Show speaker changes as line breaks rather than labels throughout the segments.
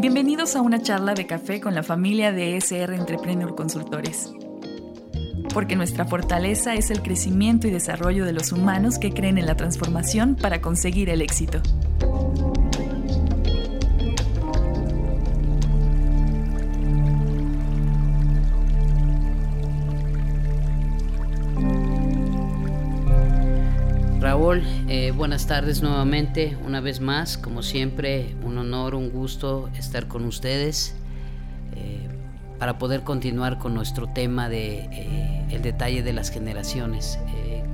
Bienvenidos a una charla de café con la familia de SR Entrepreneur Consultores. Porque nuestra fortaleza es el crecimiento y desarrollo de los humanos que creen en la transformación para conseguir el éxito.
Eh, buenas tardes nuevamente, una vez más, como siempre, un honor, un gusto estar con ustedes eh, para poder continuar con nuestro tema de eh, el detalle de las generaciones,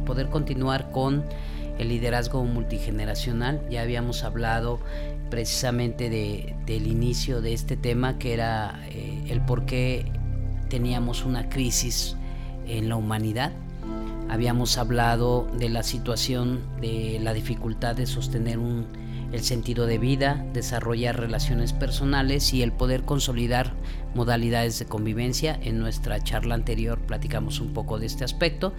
poder continuar con el liderazgo multigeneracional. Ya habíamos hablado precisamente de, del inicio de este tema, que era el por qué teníamos una crisis en la humanidad Habíamos hablado de la situación de la dificultad de sostener un, el sentido de vida, desarrollar relaciones personales y el poder consolidar modalidades de convivencia. En nuestra charla anterior platicamos un poco de este aspecto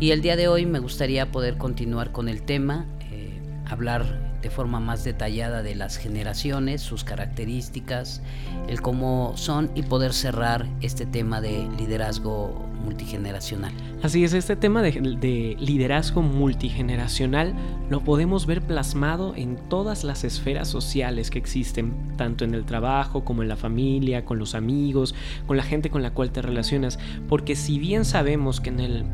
y el día de hoy me gustaría poder continuar con el tema, eh, hablar de forma más detallada de las generaciones, sus características, el cómo son y poder cerrar este tema de liderazgo multigeneracional.
Así es, este tema de, liderazgo multigeneracional lo podemos ver plasmado en todas las esferas sociales que existen, tanto en el trabajo como en la familia, con los amigos, con la gente con la cual te relacionas, porque si bien sabemos que en el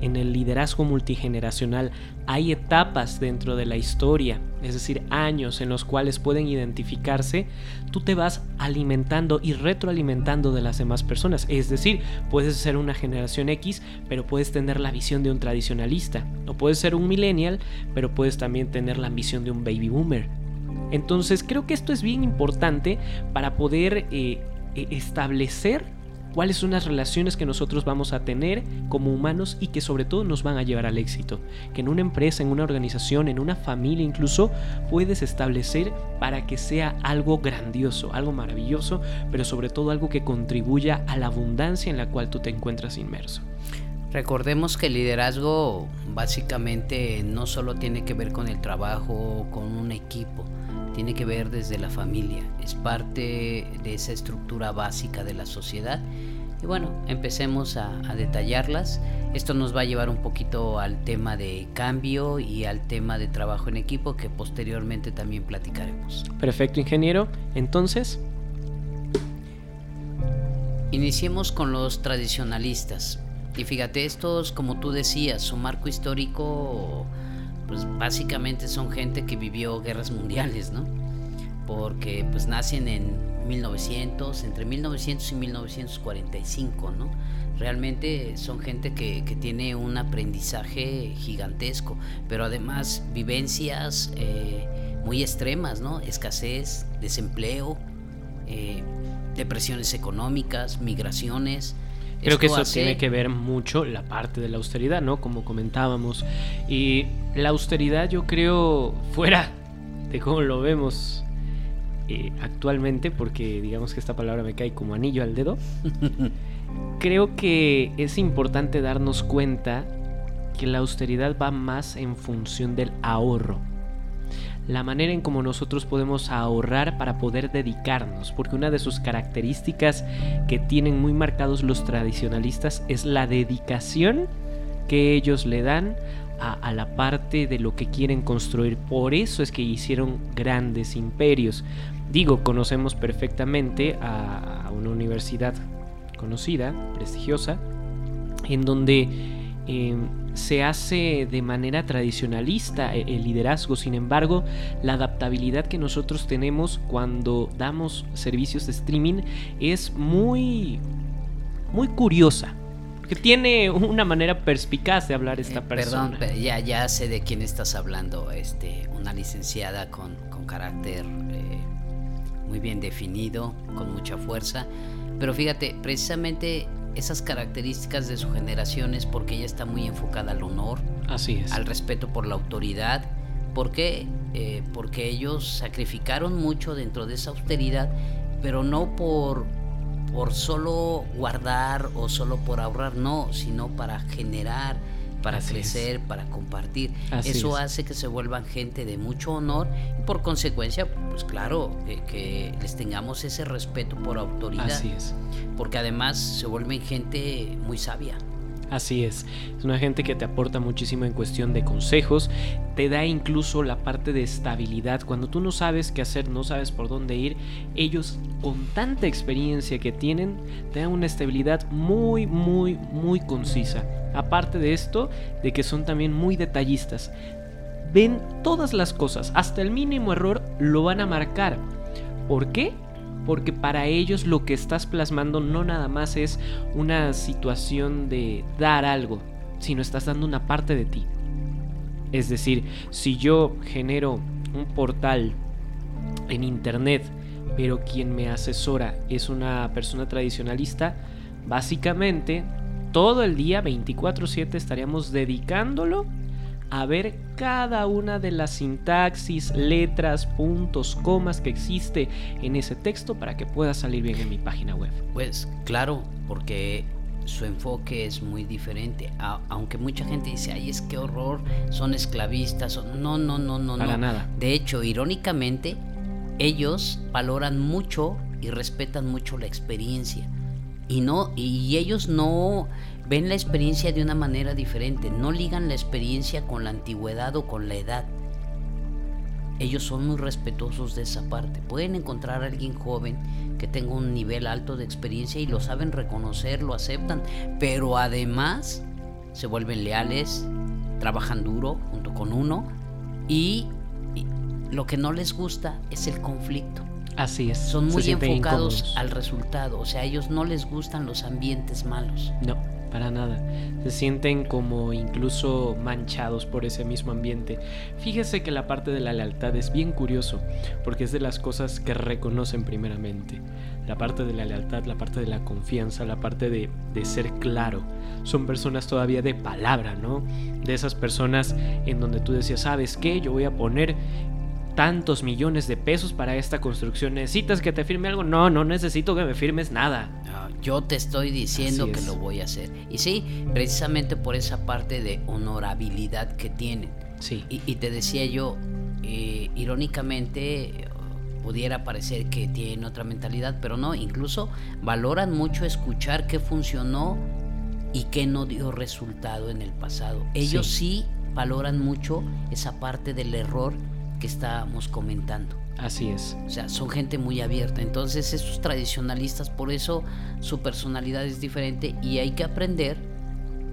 en el liderazgo multigeneracional hay etapas dentro de la historia, es decir, años en los cuales pueden identificarse, tú te vas alimentando y retroalimentando de las demás personas. Es decir, puedes ser una generación X, pero puedes tener la visión de un tradicionalista. O puedes ser un millennial, pero puedes también tener la ambición de un baby boomer. Entonces creo que esto es bien importante para poder eh, e-, establecer cuáles son las relaciones que nosotros vamos a tener como humanos y que sobre todo nos van a llevar al éxito. Que en una empresa, en una organización, en una familia incluso puedes establecer para que sea algo grandioso, algo maravilloso, pero sobre todo algo que contribuya a la abundancia en la cual tú te encuentras inmerso.
Recordemos que el liderazgo básicamente no solo tiene que ver con el trabajo, con un equipo, tiene que ver desde la familia, es parte de esa estructura básica de la sociedad. Y bueno, empecemos a, detallarlas. Esto nos va a llevar un poquito al tema de cambio y al tema de trabajo en equipo que posteriormente también platicaremos.
Perfecto, ingeniero. Entonces...
Iniciemos con los tradicionalistas. Y fíjate, estos, como tú decías, su marco histórico pues básicamente son gente que vivió guerras mundiales, ¿no? Porque pues nacen en 1900, entre 1900 y 1945, ¿no? Realmente son gente que, tiene un aprendizaje gigantesco, pero además vivencias eh, muy extremas, ¿no? Escasez, desempleo, eh, depresiones económicas, migraciones,
Creo que eso tiene que ver mucho la parte de la austeridad, ¿no? Como comentábamos. Y la austeridad yo creo fuera de cómo lo vemos eh, actualmente, porque digamos que esta palabra me cae como anillo al dedo, creo que es importante darnos cuenta que la austeridad va más en función del ahorro la manera en cómo nosotros podemos ahorrar para poder dedicarnos, porque una de sus características que tienen muy marcados los tradicionalistas es la dedicación que ellos le dan a, la parte de lo que quieren construir. Por eso es que hicieron grandes imperios. Digo, conocemos perfectamente a, una universidad conocida, prestigiosa, en donde eh, se hace de manera tradicionalista e-, el liderazgo, sin embargo, la adaptabilidad que nosotros tenemos cuando damos servicios de streaming es muy muy curiosa. Que tiene una manera perspicaz de hablar esta eh, persona.
Perdón, ya, ya sé de quién estás hablando. Este, una licenciada con, carácter eh, muy bien definido, con mucha fuerza. Pero fíjate, precisamente esas características de su generación es porque ella está muy enfocada al honor,
Así es.
al respeto por la autoridad. ¿Por qué? Eh, porque ellos sacrificaron mucho dentro de esa austeridad, pero no por, por solo guardar o solo por ahorrar, no, sino para generar para crecer, para compartir. Eso hace que se vuelvan gente de mucho honor y por consecuencia, pues claro, que, les tengamos ese respeto por autoridad.
Así es.
Porque además se vuelven gente muy sabia.
Así es, es una gente que te aporta muchísimo en cuestión de consejos, te da incluso la parte de estabilidad. Cuando tú no sabes qué hacer, no sabes por dónde ir, ellos con tanta experiencia que tienen, te dan una estabilidad muy, muy, muy concisa. Aparte de esto, de que son también muy detallistas. Ven todas las cosas, hasta el mínimo error lo van a marcar. ¿Por qué? porque para ellos lo que estás plasmando no nada más es una situación de dar algo, sino estás dando una parte de ti. Es decir, si yo genero un portal en internet, pero quien me asesora es una persona tradicionalista, básicamente todo el día 24/7 estaríamos dedicándolo a ver cada una de las sintaxis, letras, puntos, comas que existe en ese texto para que pueda salir bien en mi página web.
Pues claro, porque su enfoque es muy diferente. aunque mucha gente dice, ay, es que horror, son esclavistas. No, no, no, no,
Para nada.
De hecho, irónicamente, ellos valoran mucho y respetan mucho la experiencia. Y no, y ellos no ven la experiencia de una manera diferente, no ligan la experiencia con la antigüedad o con la edad. Ellos son muy respetuosos de esa parte. Pueden encontrar a alguien joven que tenga un nivel alto de experiencia y lo saben reconocer, lo aceptan, pero además se vuelven leales, trabajan duro junto con uno y, lo que no les gusta es el conflicto.
Así es.
Son muy enfocados al resultado, o sea, a ellos no les gustan los ambientes malos.
No para nada. Se sienten como incluso manchados por ese mismo ambiente. Fíjese que la parte de la lealtad es bien curioso, porque es de las cosas que reconocen primeramente. La parte de la lealtad, la parte de la confianza, la parte de, de ser claro. Son personas todavía de palabra, ¿no? De esas personas en donde tú decías, ¿sabes qué? Yo voy a poner tantos millones de pesos para esta construcción. ¿Necesitas que te firme algo? No, no necesito que me firmes nada.
yo te estoy diciendo que lo voy a hacer. Y sí, precisamente por esa parte de honorabilidad que tienen.
Sí.
Y, te decía yo, eh, irónicamente, pudiera parecer que tienen otra mentalidad, pero no, incluso valoran mucho escuchar qué funcionó y qué no dio resultado en el pasado. Ellos sí valoran mucho esa parte del error que estábamos comentando.
Así es.
O sea, son gente muy abierta. Entonces, esos tradicionalistas, por eso su personalidad es diferente y hay que aprender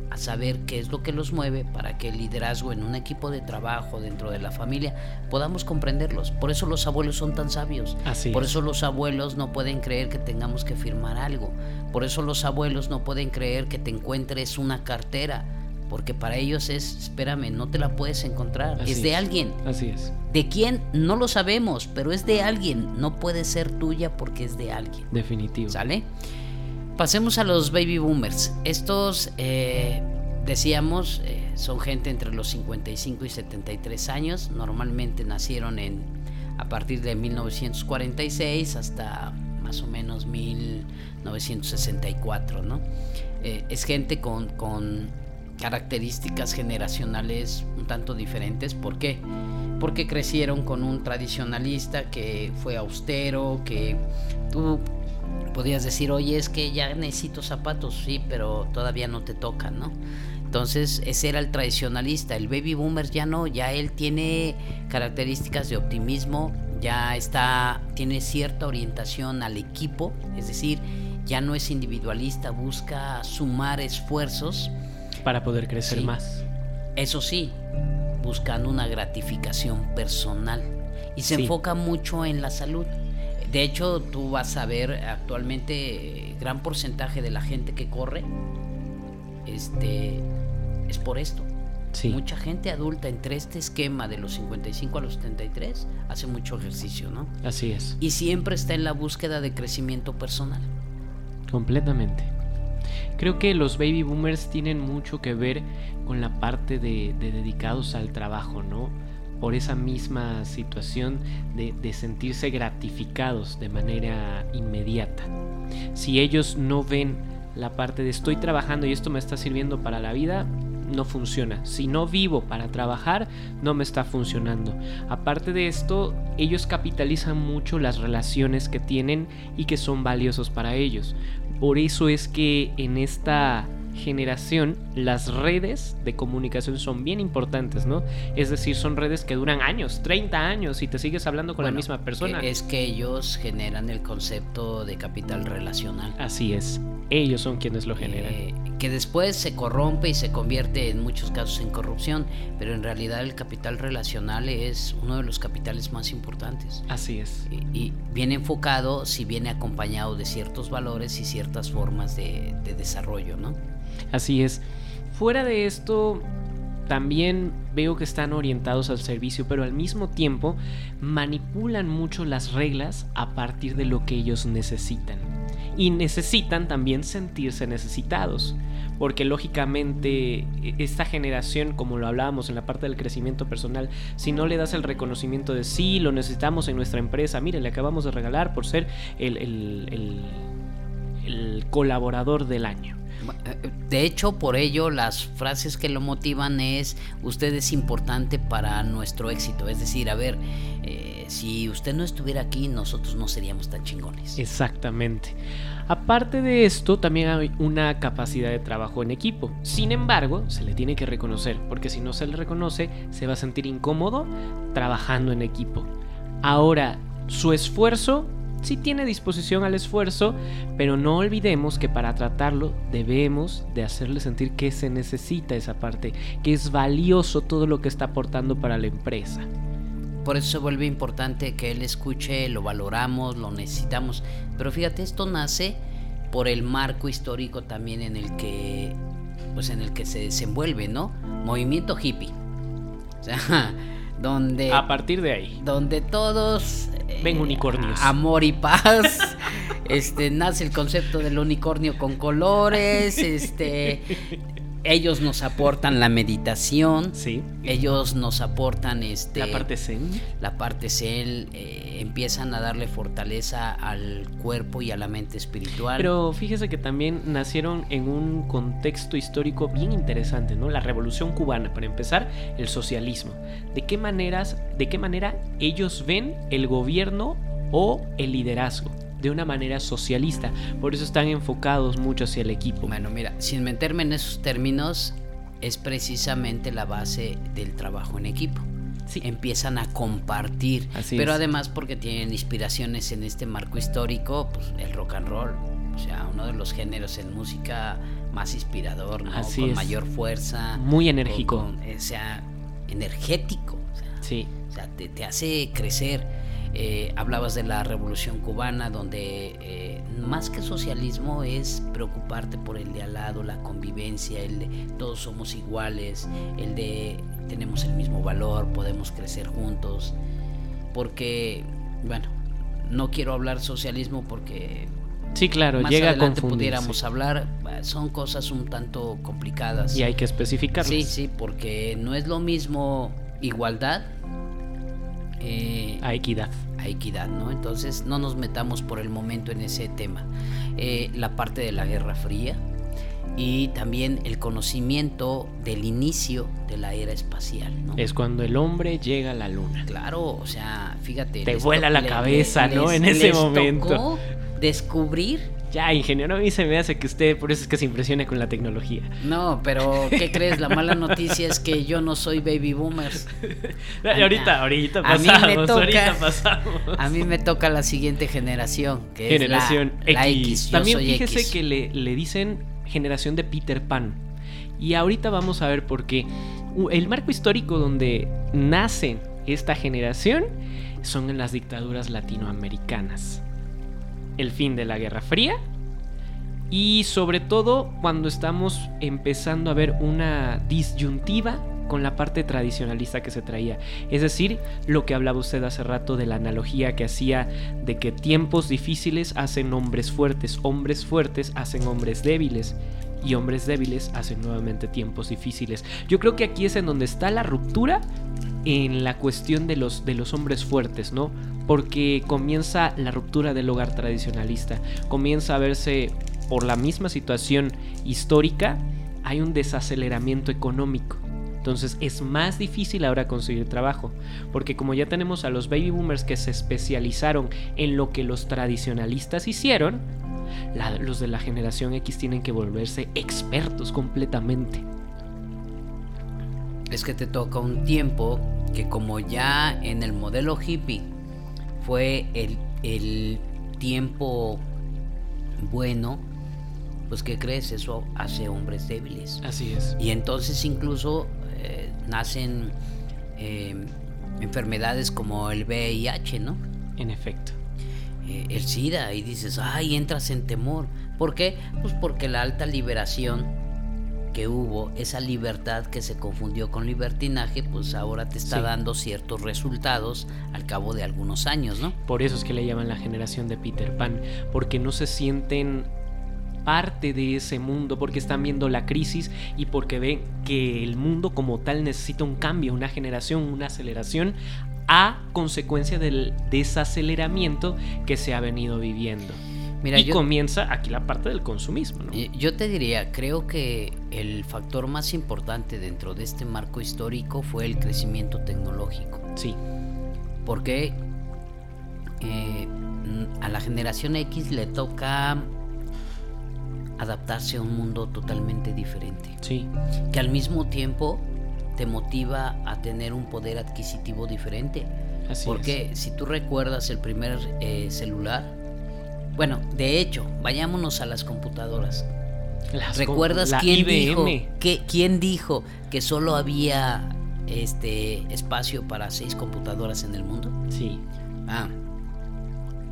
a saber qué es lo que los mueve para que el liderazgo en un equipo de trabajo dentro de la familia podamos comprenderlos. Por eso los abuelos son tan sabios.
Así
Por eso los abuelos no pueden creer que tengamos que firmar algo. Por eso los abuelos no pueden creer que te encuentres una cartera porque para ellos es, espérame, no te la puedes encontrar, es de alguien.
Así es.
¿De quién? No lo sabemos, pero es de alguien, no puede ser tuya porque es de alguien.
Definitivo.
¿Sale? Pasemos a los baby boomers. Estos, eh, decíamos, eh, son gente entre los 55 y 73 años, normalmente nacieron en, a partir de 1946 hasta más o menos 1964, ¿no? Eh, es gente con, con características generacionales un tanto diferentes. ¿Por qué? Porque crecieron con un tradicionalista que fue austero, que tú podías decir, oye, es que ya necesito zapatos, sí, pero todavía no te tocan, ¿no? Entonces, ese era el tradicionalista. El baby boomer ya no, ya él tiene características de optimismo, ya está, tiene cierta orientación al equipo, es decir, ya no es individualista, busca sumar esfuerzos
para poder crecer más.
Eso sí, buscando una gratificación personal. Y se enfoca mucho en la salud. De hecho, tú vas a ver actualmente gran porcentaje de la gente que corre este es por esto.
Sí.
Mucha gente adulta entre este esquema de los 55 a los 73 hace mucho ejercicio, ¿no?
Así es.
Y siempre está en la búsqueda de crecimiento personal.
Completamente. Creo que los baby boomers tienen mucho que ver con la parte de, dedicados al trabajo, ¿no? Por esa misma situación de, de sentirse gratificados de manera inmediata. Si ellos no ven la parte de estoy trabajando y esto me está sirviendo para la vida, no funciona. Si no vivo para trabajar, no me está funcionando. Aparte de esto, ellos capitalizan mucho las relaciones que tienen y que son valiosos para ellos. Por eso es que en esta generación las redes de comunicación son bien importantes, ¿no? Es decir, son redes que duran años, 30 años y te sigues hablando con la misma persona.
Es que ellos generan el concepto de capital relacional.
Así es, ellos son quienes lo generan. Eh,
que después se corrompe y se convierte en muchos casos en corrupción, pero en realidad el capital relacional es uno de los capitales más importantes.
Así es.
Y, viene enfocado si viene acompañado de ciertos valores y ciertas formas de, de desarrollo, ¿no?
Así es. Fuera de esto, también veo que están orientados al servicio, pero al mismo tiempo manipulan mucho las reglas a partir de lo que ellos necesitan. Y necesitan también sentirse necesitados, porque lógicamente e-, esta generación, como lo hablábamos en la parte del crecimiento personal, si no le das el reconocimiento de sí, lo necesitamos en nuestra empresa, mire, le acabamos de regalar por ser el, el colaborador del año
de hecho, por ello, las frases que lo motivan es, usted es importante para nuestro éxito. Es decir, a ver, eh, si usted no estuviera aquí, nosotros no seríamos tan chingones.
Exactamente. Aparte de esto, también hay una capacidad de trabajo en equipo. Sin embargo, se le tiene que reconocer, porque si no se le reconoce, se va a sentir incómodo trabajando en equipo. Ahora, su esfuerzo sí tiene disposición al esfuerzo, pero no olvidemos que para tratarlo debemos de hacerle sentir que se necesita esa parte, que es valioso todo lo que está aportando para la empresa.
Por eso se vuelve importante que él escuche, lo valoramos, lo necesitamos. Pero fíjate, esto nace por el marco histórico también en el que pues en el que se desenvuelve, ¿no? Movimiento hippie. O sea, donde
a partir de ahí.
donde todos
ven unicornios.
amor y paz. Este nace el concepto del unicornio con colores este ellos nos aportan la meditación.
Sí.
Ellos nos aportan este.
La parte zen.
La parte zen. Eh, empiezan a darle fortaleza al cuerpo y a la mente espiritual.
Pero fíjese que también nacieron en un contexto histórico bien interesante, ¿no? La revolución cubana, para empezar, el socialismo. ¿De qué maneras, de qué manera ellos ven el gobierno o el liderazgo? De una manera socialista. Por eso están enfocados mucho hacia el equipo.
Bueno, mira, sin meterme en esos términos, es precisamente la base del trabajo en equipo. Sí. Empiezan a compartir, pero además porque tienen inspiraciones en este marco histórico, pues el rock and roll, o sea, uno de los géneros en música más inspirador, ¿no? con mayor fuerza,
muy enérgico,
o sea, energético, o sea,
sí.
o sea te, te hace crecer. Eh, hablabas de la revolución cubana, donde eh, más que socialismo es preocuparte por el de al lado, la convivencia, el de todos somos iguales, el de tenemos el mismo valor, podemos crecer juntos. Porque, bueno, no quiero hablar socialismo porque
Sí, claro,
más
llega
adelante pudiéramos hablar, son cosas un tanto complicadas.
Y hay que especificarlas.
Sí, sí, porque no es lo mismo igualdad
eh, a equidad.
A equidad, ¿no? Entonces no nos metamos por el momento en ese tema. Eh, la parte de la Guerra Fría y también el conocimiento del inicio de la era espacial, ¿no?
Es cuando el hombre llega a la luna.
Claro, o sea, fíjate.
Te vuela la cabeza, ¿no? en ese momento.
descubrir
ya, ingeniero, a mí se me hace que usted por eso es que se impresiona con la tecnología.
No, pero ¿qué crees? La mala noticia es que yo no soy baby boomers.
ahorita, ahorita pasamos, a mí me toca, ahorita pasamos.
A mí me toca la siguiente generación, que
generación
es la, X.
También fíjese que le, le dicen generación de Peter Pan. Y ahorita vamos a ver por qué. El marco histórico donde nace esta generación son en las dictaduras latinoamericanas el fin de la Guerra Fría y sobre todo cuando estamos empezando a ver una disyuntiva con la parte tradicionalista que se traía. Es decir, lo que hablaba usted hace rato de la analogía que hacía de que tiempos difíciles hacen hombres fuertes, hombres fuertes hacen hombres débiles y hombres débiles hacen nuevamente tiempos difíciles. Yo creo que aquí es en donde está la ruptura en la cuestión de los, de los hombres fuertes, ¿no? Porque comienza la ruptura del hogar tradicionalista, comienza a verse por la misma situación histórica hay un desaceleramiento económico. Entonces es más difícil ahora conseguir trabajo, porque como ya tenemos a los baby boomers que se especializaron en lo que los tradicionalistas hicieron, los de la generación X tienen que volverse expertos completamente.
Es que te toca un tiempo que como ya en el modelo hippie fue el, el tiempo bueno, pues ¿qué crees? Eso hace hombres débiles.
Así es.
Y entonces incluso eh, nacen eh, enfermedades como el VIH, ¿no?
En efecto.
Eh, el SIDA, y dices, ay, entras en temor. ¿Por qué? Pues porque la alta liberación que hubo, esa libertad que se confundió con libertinaje, pues ahora te está dando ciertos resultados al cabo de algunos años, ¿no?
Por eso es que le llaman la generación de Peter Pan, porque no se sienten parte de ese mundo, porque están viendo la crisis y porque ven que el mundo como tal necesita un cambio, una generación, una aceleración a consecuencia del desaceleramiento que se ha venido viviendo. Mira, y comienza aquí la parte del consumismo.
Eh, yo te diría, creo que el factor más importante dentro de este marco histórico fue el crecimiento tecnológico.
Sí.
Porque eh, a la generación X le toca adaptarse a un mundo totalmente diferente.
Sí.
Que al mismo tiempo te motiva a tener un poder adquisitivo diferente. Así Porque si tú recuerdas el primer eh, celular, bueno, de hecho, vayámonos a las computadoras. ¿Recuerdas quién dijo que quién dijo que solo había este espacio para seis computadoras en el mundo?
Sí.
Ah,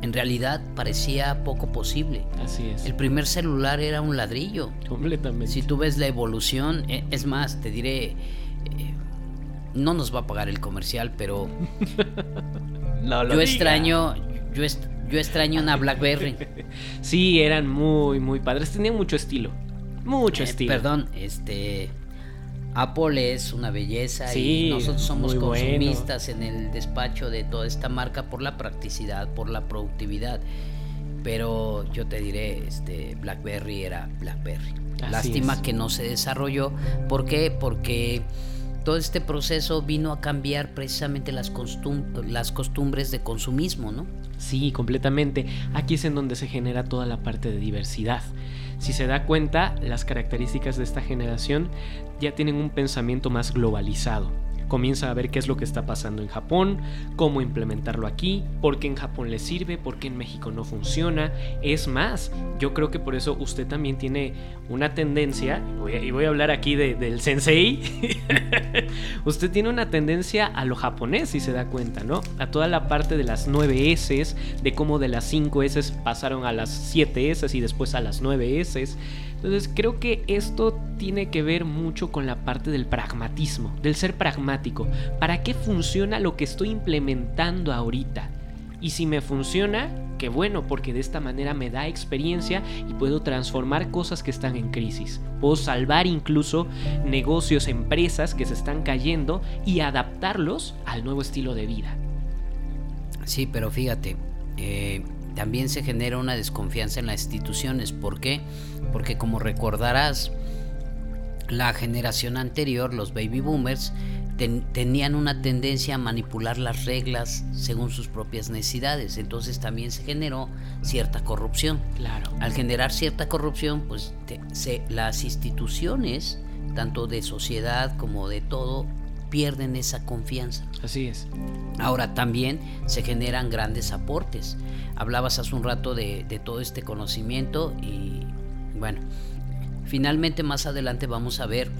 en realidad parecía poco posible.
Así es.
El primer celular era un ladrillo.
Completamente.
Si tú ves la evolución, e, es más, te diré, eh, no nos va a pagar el comercial, pero yo extraño, yo, yo extraño una BlackBerry.
sí, eran muy, muy padres, tenían mucho estilo, mucho eh, estilo.
Perdón, este Apple es una belleza y nosotros somos consumistas en el despacho de toda esta marca por la practicidad, por la productividad. Pero yo te diré, este BlackBerry era BlackBerry. Lástima que no se desarrolló. ¿Por qué? Porque todo este proceso vino a cambiar precisamente las, las costumbres de consumismo, ¿no?
Sí, completamente. Aquí es en donde se genera toda la parte de diversidad. Si se da cuenta, las características de esta generación ya tienen un pensamiento más globalizado comienza a ver qué es lo que está pasando en Japón, cómo implementarlo aquí, por qué en Japón le sirve, por qué en México no funciona. Es más, yo creo que por eso usted también tiene una tendencia, y voy a hablar aquí del sensei, usted tiene una tendencia a lo japonés, si se da cuenta, ¿no? A toda la parte de las 9 S, de cómo de las 5 S pasaron a las 7 S y después a las 9 S. Entonces creo que esto tiene que ver mucho con la parte del pragmatismo, del ser pragmático. ¿Para qué funciona lo que estoy implementando ahorita? Y si me funciona, qué bueno, porque de esta manera me da experiencia y puedo transformar cosas que están en crisis. Puedo salvar incluso negocios, empresas que se están cayendo y adaptarlos al nuevo estilo de vida.
Sí, pero fíjate, eh, también se genera una desconfianza en las instituciones. ¿Por qué? Porque como recordarás, la generación anterior, los baby boomers, tenían una tendencia a manipular las reglas según sus propias necesidades. Entonces también se generó cierta corrupción.
Claro.
Al generar cierta corrupción, pues las instituciones, tanto de sociedad como de todo, pierden esa confianza.
Así es.
Ahora también se generan grandes aportes. Hablabas hace un rato de, todo este conocimiento y bueno, finalmente más adelante vamos a ver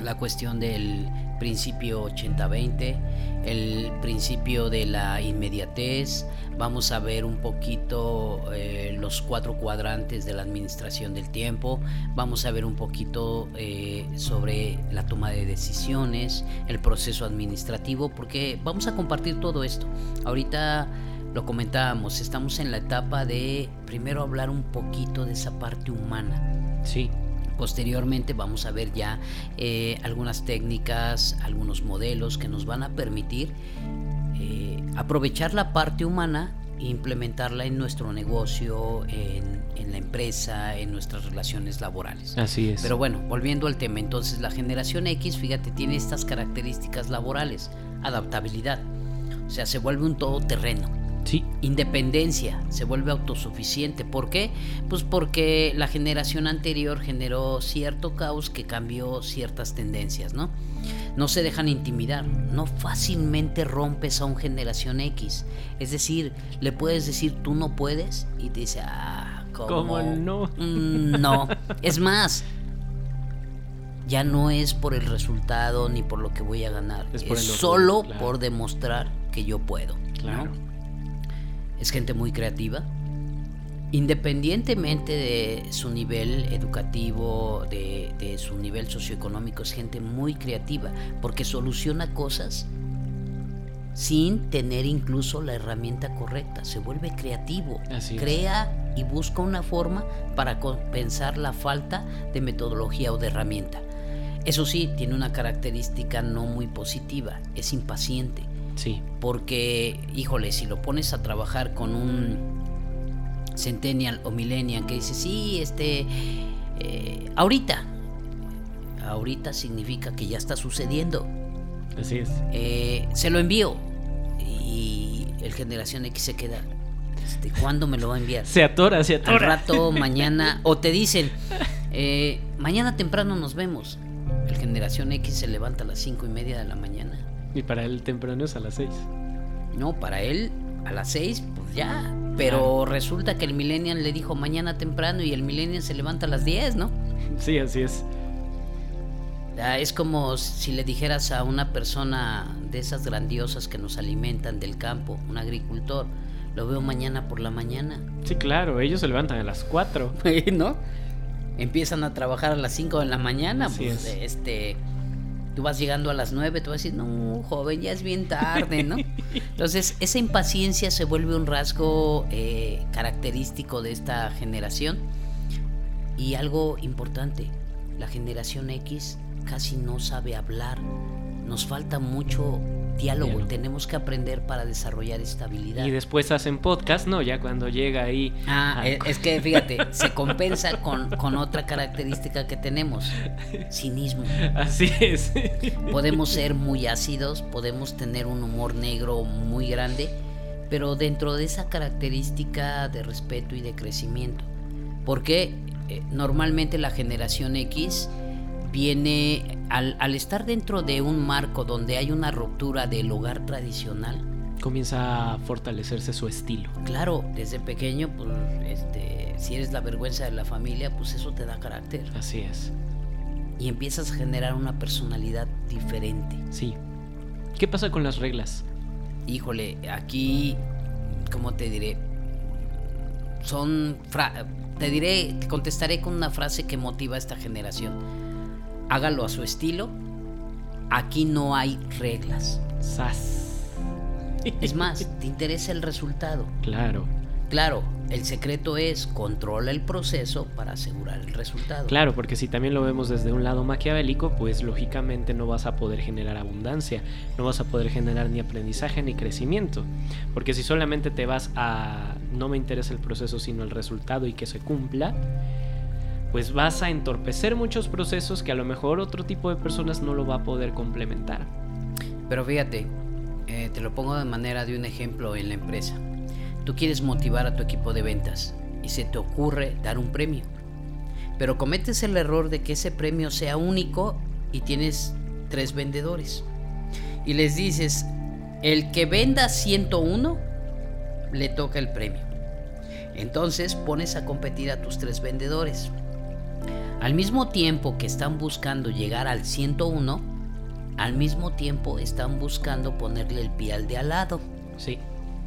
la cuestión del principio 80-20, el principio de la inmediatez, vamos a ver un poquito eh, los cuatro cuadrantes de la administración del tiempo, vamos a ver un poquito eh, sobre la toma de decisiones, el proceso administrativo, porque vamos a compartir todo esto. Ahorita lo comentábamos, estamos en la etapa de primero hablar un poquito de esa parte humana.
Sí.
Posteriormente vamos a ver ya eh, algunas técnicas, algunos modelos que nos van a permitir aprovechar la parte humana implementarla en nuestro negocio, en, en, la empresa, en nuestras relaciones laborales.
Así es.
Pero bueno, volviendo al tema, entonces la generación X, fíjate, tiene estas características laborales, adaptabilidad, o sea, se vuelve un todoterreno.
Sí.
Independencia, se vuelve autosuficiente. ¿Por qué? Pues porque la generación anterior generó cierto caos que cambió ciertas tendencias, ¿no? No se dejan intimidar, no fácilmente rompes a un generación X. Es decir, le puedes decir tú no puedes y te dice, ah, ¿cómo,
no?
Mm, no. es más, ya no es por el resultado ni por lo que voy a ganar. Es, solo por demostrar que yo puedo. Claro. Es gente muy creativa. Independientemente de su nivel educativo, de, de su nivel socioeconómico, es gente muy creativa porque soluciona cosas sin tener incluso la herramienta correcta. Se vuelve creativo, crea y busca una forma para compensar la falta de metodología o de herramienta. Eso sí, tiene una característica no muy positiva, es impaciente.
Sí.
Porque, híjole, si lo pones a trabajar con un centennial o millennial que dice, sí, este, eh, ahorita, ahorita significa que ya está sucediendo.
Así es.
Eh, se lo envío y el generación X se queda. Este, ¿Cuándo me lo va a enviar?
Se atora, se atora.
Al rato, mañana, o te dicen, eh, mañana temprano nos vemos. El generación X se levanta a las cinco y media de la mañana.
Y para él temprano es a las 6.
No, para él a las 6, pues ya. Pero resulta que el millennial le dijo mañana temprano y el millennial se levanta a las 10, ¿no?
Sí, así es.
Es como si le dijeras a una persona de esas grandiosas que nos alimentan del campo, un agricultor, lo veo mañana por la mañana.
Sí, claro, ellos se levantan a las 4.
¿No? Empiezan a trabajar a las 5 de la mañana, pues este tú vas llegando a las 9, tú vas a decir, no, joven, ya es bien tarde, ¿no? Entonces, esa impaciencia se vuelve un rasgo eh, característico de esta generación. Y algo importante, la generación X casi no sabe hablar. Nos falta mucho diálogo, tenemos que aprender para desarrollar estabilidad.
Y después hacen podcast, ¿no? Ya cuando llega ahí.
Ah, es que fíjate, se compensa con, con otra característica que tenemos: cinismo.
Así es.
Podemos ser muy ácidos, podemos tener un humor negro muy grande, pero dentro de esa característica de respeto y de crecimiento. Porque eh, normalmente la generación X viene al, estar dentro de un marco donde hay una ruptura del hogar tradicional.
Comienza a fortalecerse su estilo.
Claro, desde pequeño, pues, este, si eres la vergüenza de la familia, pues eso te da carácter.
Así es.
Y empiezas a generar una personalidad diferente.
Sí. ¿Qué pasa con las reglas?
Híjole, aquí, ¿cómo te diré? Son, te diré, te contestaré con una frase que motiva a esta generación hágalo a su estilo. Aquí no hay reglas.
Sas.
Es más, te interesa el resultado.
Claro.
Claro, el secreto es controla el proceso para asegurar el resultado.
Claro, porque si también lo vemos desde un lado maquiavélico, pues lógicamente no vas a poder generar abundancia, no vas a poder generar ni aprendizaje ni crecimiento. Porque si solamente te vas a no me interesa el proceso sino el resultado y que se cumpla, pues vas a entorpecer muchos procesos que a lo mejor otro tipo de personas no lo va a poder complementar.
Pero fíjate, eh, te lo pongo de manera de un ejemplo en la empresa. Tú quieres motivar a tu equipo de ventas y se te ocurre dar un premio. Pero cometes el error de que ese premio sea único y tienes tres vendedores. Y les dices, el que venda 101 le toca el premio. Entonces pones a competir a tus tres vendedores. Al mismo tiempo que están buscando llegar al 101, al mismo tiempo están buscando ponerle el pie al de al lado.
Sí.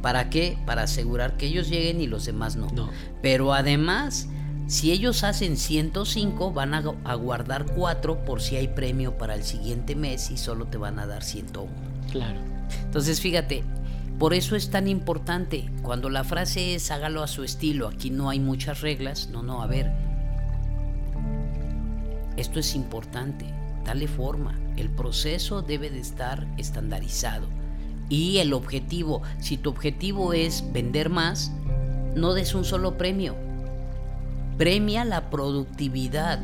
¿Para qué? Para asegurar que ellos lleguen y los demás no.
no.
Pero además, si ellos hacen 105, van a, a, guardar 4 por si hay premio para el siguiente mes y solo te van a dar 101.
Claro.
Entonces, fíjate, por eso es tan importante. Cuando la frase es hágalo a su estilo, aquí no hay muchas reglas. No, no, a ver, esto es importante, dale forma. El proceso debe de estar estandarizado. Y el objetivo, si tu objetivo es vender más, no des un solo premio. Premia la productividad,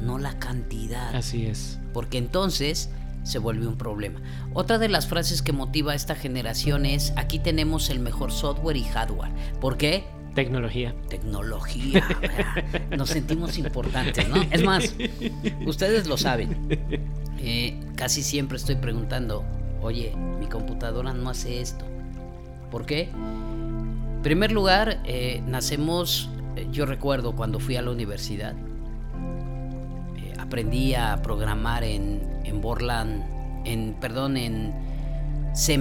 no la cantidad.
Así es.
Porque entonces se vuelve un problema. Otra de las frases que motiva a esta generación es, aquí tenemos el mejor software y hardware. ¿Por qué?
Tecnología.
Tecnología. Nos sentimos importantes, ¿no? Es más, ustedes lo saben. Eh, casi siempre estoy preguntando, oye, mi computadora no hace esto. ¿Por qué? En primer lugar, eh, nacemos, eh, yo recuerdo cuando fui a la universidad, aprendí a programar en, en Borland, en, perdón, en C+.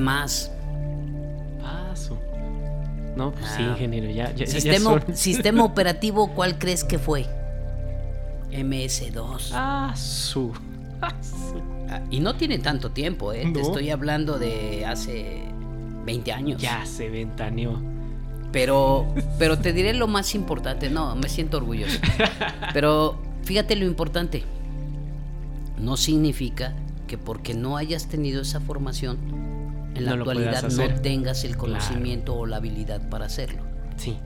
Ah, No, pues sí, ah. ingeniero, ya,
sistema, sistema operativo, ¿cuál crees que fue? MS2.
Ah, su.
Ah, y no tiene tanto tiempo, ¿eh? Te estoy hablando de hace 20 años.
Ya se ventaneó.
Pero, pero te diré lo más importante. No, me siento orgulloso. Pero fíjate lo importante. No significa que porque no hayas tenido esa formación, en la actualidad no tengas el conocimiento o la habilidad para hacerlo.
Sí,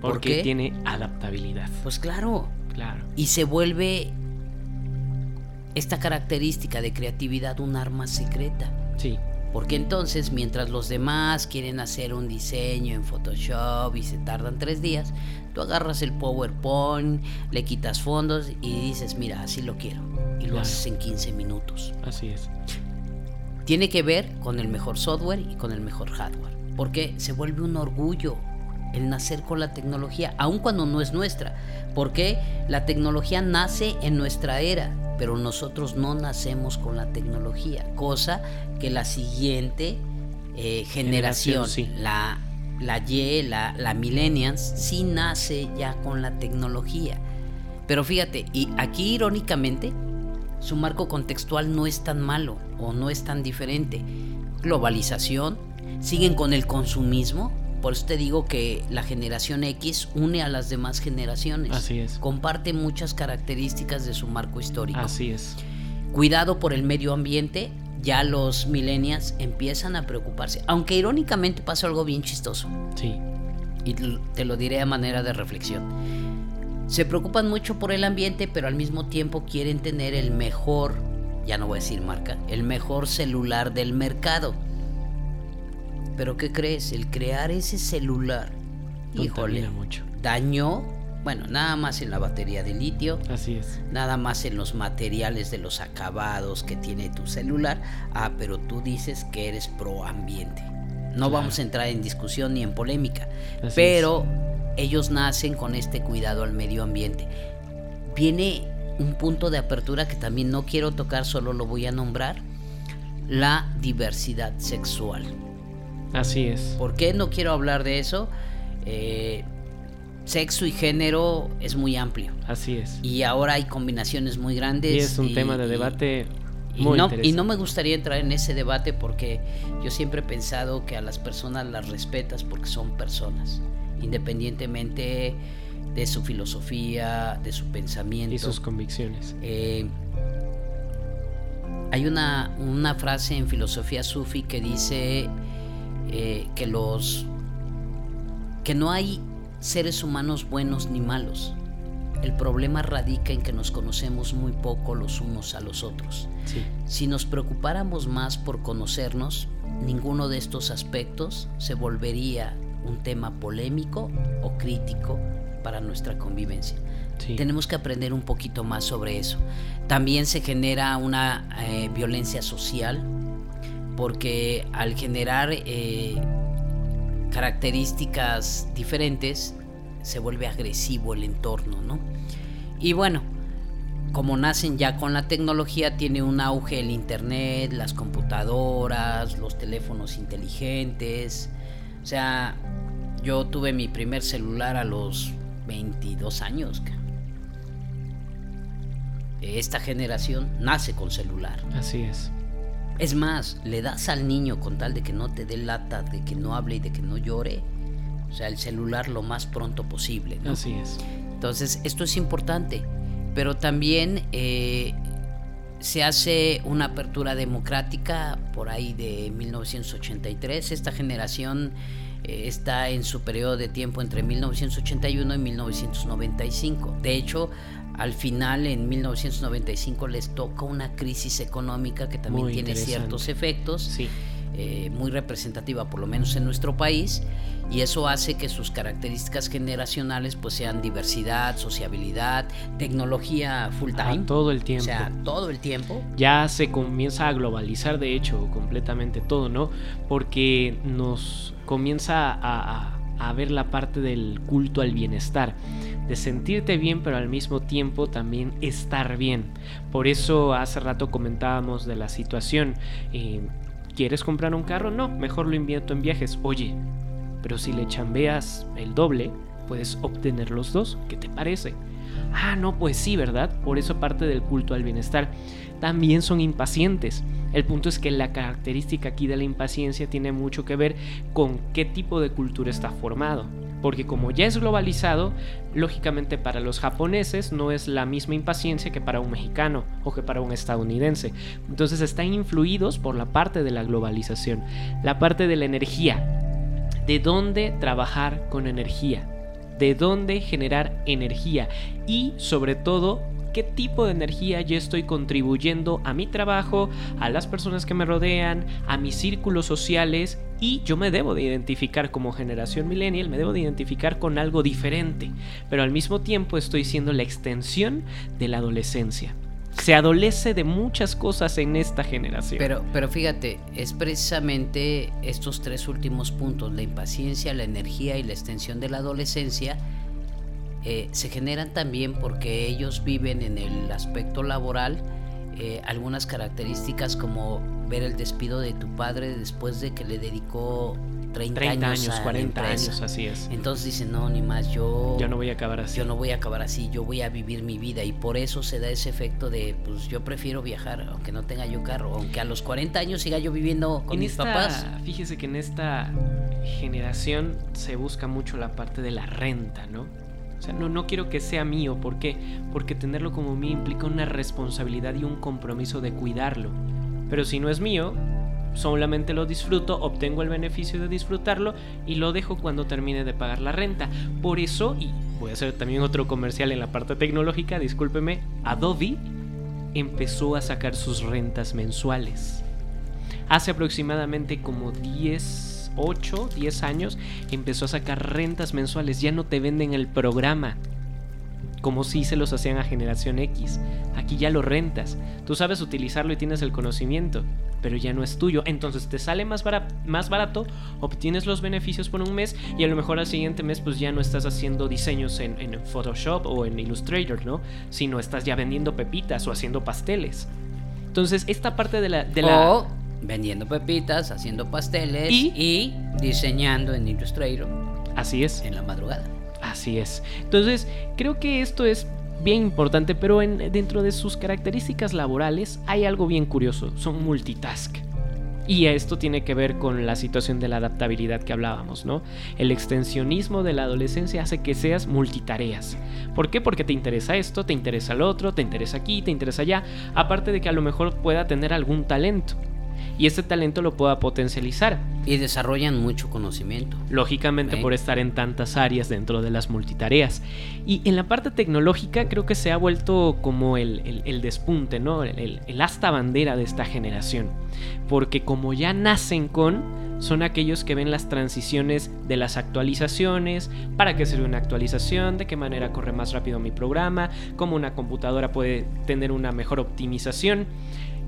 porque tiene adaptabilidad.
Pues claro. Claro. Y se vuelve esta característica de creatividad un arma secreta.
Sí.
Porque entonces, mientras los demás quieren hacer un diseño en Photoshop y se tardan tres días, tú agarras el PowerPoint, le quitas fondos y dices, mira, así lo quiero. Y lo haces en 15 minutos.
Así es.
Tiene que ver con el mejor software y con el mejor hardware. Porque se vuelve un orgullo el nacer con la tecnología, aun cuando no es nuestra. Porque la tecnología nace en nuestra era pero nosotros no nacemos con la tecnología, cosa que la siguiente eh, generación, la, la Y, la, la Millennials, sí nace ya con la tecnología. Pero fíjate, y aquí irónicamente, su marco contextual no es tan malo o no es tan diferente. Globalización, siguen con el consumismo, por eso te digo que la generación X une a las demás generaciones.
Así es.
Comparte muchas características de su marco histórico.
Así es.
Cuidado por el medio ambiente, ya los millennials empiezan a preocuparse. Aunque irónicamente pasa algo bien chistoso.
Sí.
Y te lo diré a manera de reflexión. Se preocupan mucho por el ambiente, pero al mismo tiempo quieren tener el mejor, ya no voy a decir marca, el mejor celular del mercado. Pero ¿qué crees? El crear ese celular, híjole,
mucho.
dañó, bueno, nada más en la batería de litio.
Así es.
Nada más en los materiales de los acabados que tiene tu celular. Ah, pero tú dices que eres pro ambiente. No vamos a entrar en discusión ni en polémica. pero ellos nacen con este cuidado al medio ambiente. Viene un punto de apertura que también no quiero tocar, solo lo voy a nombrar. La diversidad sexual.
Así es.
¿Por qué no quiero hablar de eso? Eh, sexo y género es muy amplio.
Así es.
Y ahora hay combinaciones muy grandes.
Y es un tema de debate.
Y, muy no, y no me gustaría entrar en ese debate porque yo siempre he pensado que a las personas las respetas porque son personas, independientemente de su filosofía, de su pensamiento.
Y sus convicciones.
Eh, hay una, una frase en filosofía sufi que dice eh, que los que no hay seres humanos buenos ni malos. El problema radica en que nos conocemos muy poco los unos a los otros. Si nos preocupáramos más por conocernos, ninguno de estos aspectos se volvería un tema polémico o crítico para nuestra convivencia. Tenemos que aprender un poquito más sobre eso. También se genera una eh, violencia social porque al generar eh, características diferentes se vuelve agresivo el entorno, ¿no? Y bueno, como nacen ya con la tecnología, tiene un auge el internet, las computadoras, los teléfonos inteligentes. O sea, yo tuve mi primer celular a los 22 años. Esta generación nace con celular.
Así es.
Es más, le das al niño con tal de que no te dé lata, de que no hable y de que no llore, o sea, el celular lo más pronto posible.
Así es.
Entonces, esto es importante, pero también eh, se hace una apertura democrática por ahí de 1983. Esta generación eh, está en su periodo de tiempo entre 1981 y 1995. De hecho, al final, en 1995, les toca una crisis económica que también tiene ciertos efectos.
Sí.
Eh, muy representativa, por lo menos en nuestro país, y eso hace que sus características generacionales pues sean diversidad, sociabilidad, tecnología full time.
todo el tiempo.
O sea, todo el tiempo.
Ya se comienza a globalizar, de hecho, completamente todo, ¿no? Porque nos comienza a, a ver la parte del culto al bienestar, de sentirte bien pero al mismo tiempo también estar bien. Por eso hace rato comentábamos de la situación. Eh, ¿Quieres comprar un carro? No, mejor lo invierto en viajes. Oye, pero si le chambeas el doble, puedes obtener los dos. ¿Qué te parece? Ah, no, pues sí, ¿verdad? Por eso parte del culto al bienestar. También son impacientes. El punto es que la característica aquí de la impaciencia tiene mucho que ver con qué tipo de cultura está formado porque como ya es globalizado, lógicamente para los japoneses no es la misma impaciencia que para un mexicano o que para un estadounidense. Entonces están influidos por la parte de la globalización, la parte de la energía, de dónde trabajar con energía, de dónde generar energía y sobre todo qué tipo de energía yo estoy contribuyendo a mi trabajo, a las personas que me rodean, a mis círculos sociales y yo me debo de identificar como generación millennial, me debo de identificar con algo diferente, pero al mismo tiempo estoy siendo la extensión de la adolescencia. Se adolece de muchas cosas en esta generación.
Pero, pero fíjate, es precisamente estos tres últimos puntos, la impaciencia, la energía y la extensión de la adolescencia, eh, se generan también porque ellos viven en el aspecto laboral eh, algunas características como ver el despido de tu padre después de que le dedicó 30, años,
40 años, así es.
Entonces dicen, no, ni más, yo...
Yo no voy a acabar así.
Yo no voy a acabar así, yo voy a vivir mi vida y por eso se da ese efecto de, pues yo prefiero viajar, aunque no tenga yo carro, aunque a los 40 años siga yo viviendo con mis papás.
Fíjese que en esta generación se busca mucho la parte de la renta, ¿no? O sea, no, no quiero que sea mío. ¿Por qué? Porque tenerlo como mío implica una responsabilidad y un compromiso de cuidarlo. Pero si no es mío, solamente lo disfruto, obtengo el beneficio de disfrutarlo y lo dejo cuando termine de pagar la renta. Por eso, y voy a hacer también otro comercial en la parte tecnológica, discúlpeme, Adobe empezó a sacar sus rentas mensuales. Hace aproximadamente como 10 8, 10 años, empezó a sacar rentas mensuales. Ya no te venden el programa como si se los hacían a generación X. Aquí ya lo rentas. Tú sabes utilizarlo y tienes el conocimiento, pero ya no es tuyo. Entonces te sale más, más barato, obtienes los beneficios por un mes y a lo mejor al siguiente mes pues ya no estás haciendo diseños en, Photoshop o en Illustrator, ¿no? Sino estás ya vendiendo pepitas o haciendo pasteles. Entonces esta parte. De la
vendiendo pepitas, haciendo pasteles y, diseñando en Illustrator.
Así es.
En la madrugada.
Así es. Entonces, creo que esto es bien importante, pero en, dentro de sus características laborales hay algo bien curioso, son multitask. Y esto tiene que ver con la situación de la adaptabilidad que hablábamos, ¿no? El extensionismo de la adolescencia hace que seas multitareas. ¿Por qué? Porque te interesa esto, te interesa lo otro, te interesa aquí, te interesa allá, aparte de que a lo mejor pueda tener algún talento y este talento lo pueda potencializar.
Y desarrollan mucho conocimiento.
Lógicamente por estar en tantas áreas dentro de las multitareas. Y en la parte tecnológica creo que se ha vuelto como el, despunte, ¿no? El, el asta bandera de esta generación. Porque como ya nacen con son aquellos que ven las transiciones de las actualizaciones, para qué sirve una actualización, de qué manera corre más rápido mi programa, cómo una computadora puede tener una mejor optimización.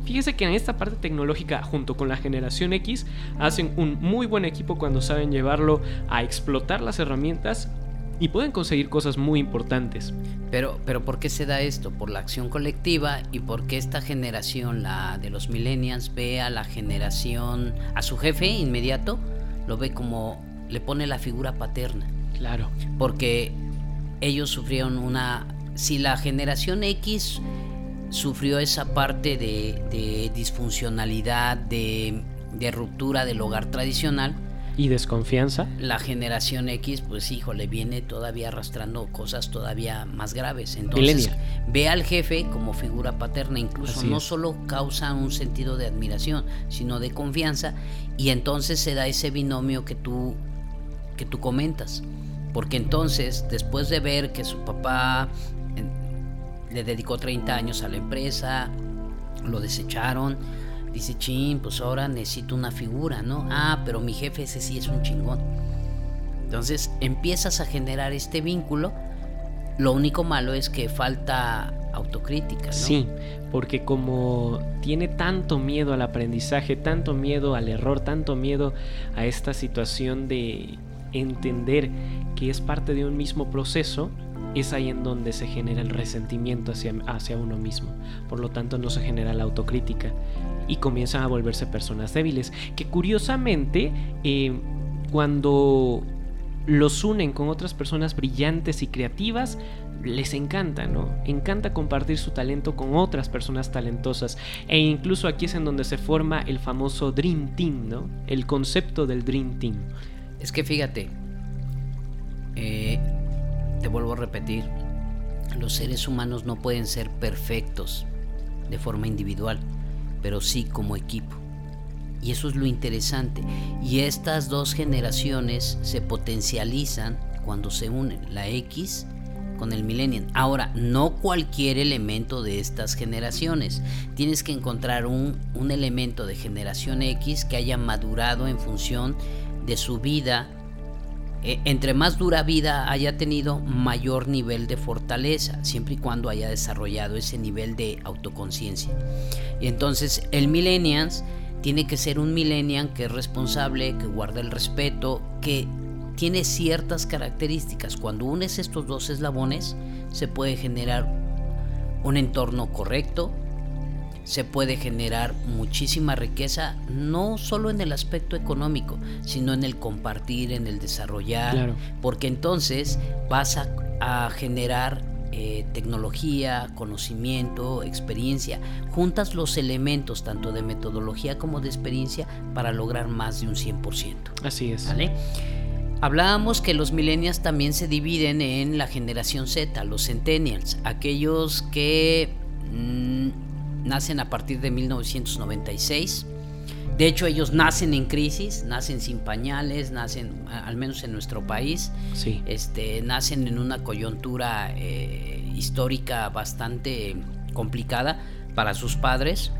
Fíjese que en esta parte tecnológica, junto con la generación X, hacen un muy buen equipo cuando saben llevarlo a explotar las herramientas y pueden conseguir cosas muy importantes.
Pero, pero ¿por qué se da esto? Por la acción colectiva y porque esta generación, la de los millennials, ve a la generación, a su jefe inmediato, lo ve como, le pone la figura paterna.
Claro.
Porque ellos sufrieron una, si la generación X sufrió esa parte de, disfuncionalidad, de, ruptura del hogar tradicional.
¿Y desconfianza?
La generación X, pues híjole, viene todavía arrastrando cosas todavía más graves. Entonces, ve al jefe como figura paterna, incluso no solo causa un sentido de admiración, sino de confianza, y entonces se da ese binomio que tú, que tú comentas. Porque entonces, después de ver que su papá le dedicó 30 años a la empresa, lo desecharon, dice, chin, pues ahora necesito una figura, ¿no? Ah, pero mi jefe ese sí es un chingón. Entonces empiezas a generar este vínculo. Lo único malo es que falta autocrítica. ¿no?
Sí, porque como tiene tanto miedo al aprendizaje, tanto miedo al error, tanto miedo a esta situación de entender que es parte de un mismo proceso, es ahí en donde se genera el resentimiento hacia, hacia uno mismo. Por lo tanto, no se genera la autocrítica y comienzan a volverse personas débiles. Que curiosamente, eh, cuando los unen con otras personas brillantes y creativas, les encanta, ¿no? Encanta compartir su talento con otras personas talentosas. E incluso aquí es en donde se forma el famoso Dream Team, ¿no? El concepto del Dream Team.
Es que fíjate, eh, te vuelvo a repetir, los seres humanos no pueden ser perfectos de forma individual, pero sí como equipo. Y eso es lo interesante. Y estas dos generaciones se potencializan cuando se unen, la X con el millennial. Ahora, no cualquier elemento de estas generaciones. Tienes que encontrar un, un elemento de generación X que haya madurado en función de su vida. E, entre más dura vida haya tenido, mayor nivel de fortaleza, siempre y cuando haya desarrollado ese nivel de autoconciencia. Y entonces el millennials tiene que ser un millennial que es responsable, que guarda el respeto, que tiene ciertas características. Cuando unes estos dos eslabones, se puede generar un entorno correcto, se puede generar muchísima riqueza, no solo en el aspecto económico, sino en el compartir, en el desarrollar, porque entonces vas a, a generar eh, tecnología, conocimiento, experiencia. Juntas los elementos tanto de metodología como de experiencia para lograr más de un 100%.
Así es.
¿Vale? Hablábamos que los millennials también se dividen en la generación Z, los centennials, aquellos que mm, nacen a partir de 1996 de hecho, ellos nacen en crisis, nacen sin pañales, nacen, al menos en nuestro país,
sí.
este, nacen en una coyuntura eh, histórica bastante complicada para sus padres.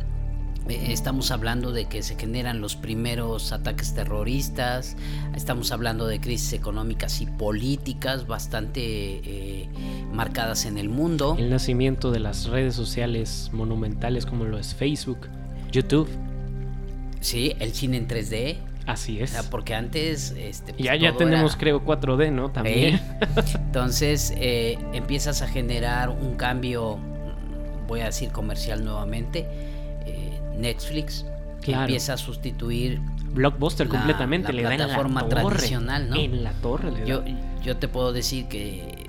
Eh, estamos hablando de que se generan los primeros ataques terroristas, estamos hablando de crisis económicas y políticas bastante eh, marcadas en el mundo.
El nacimiento de las redes sociales monumentales como lo es Facebook, YouTube.
Sí, el cine en 3D.
Así es.
porque antes... Este,
pues, ya, ya tenemos creo 4D, ¿no? También.
Entonces eh, empiezas a generar un cambio, voy a decir comercial nuevamente, Netflix, que empieza a sustituir...
Blockbuster completamente,
la le plataforma tradicional, ¿no?
En la torre.
yo, yo te puedo decir que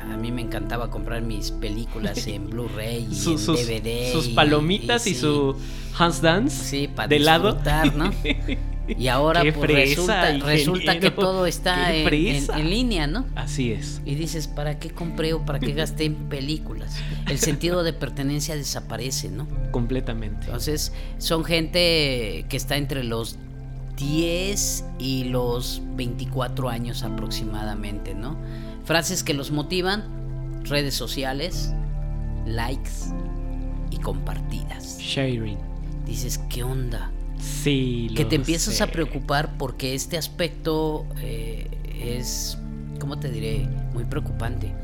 a mí me encantaba comprar mis películas en Blu-ray y en DVD.
Sus palomitas y, su Hans Dance
sí, para
de lado.
¿no? Y ahora pues, resulta, que todo está en, línea, ¿no?
Así es.
Y dices, ¿para qué compré o para qué gasté en películas? El sentido de pertenencia desaparece, ¿no?
Completamente.
Entonces, son gente que está entre los 10 y los 24 años aproximadamente, ¿no? Frases que los motivan, redes sociales, likes y compartidas.
Sharing.
Dices, ¿qué onda?
Sí.
Que te empiezas a preocupar porque este aspecto eh, es, ¿cómo te diré? Muy preocupante.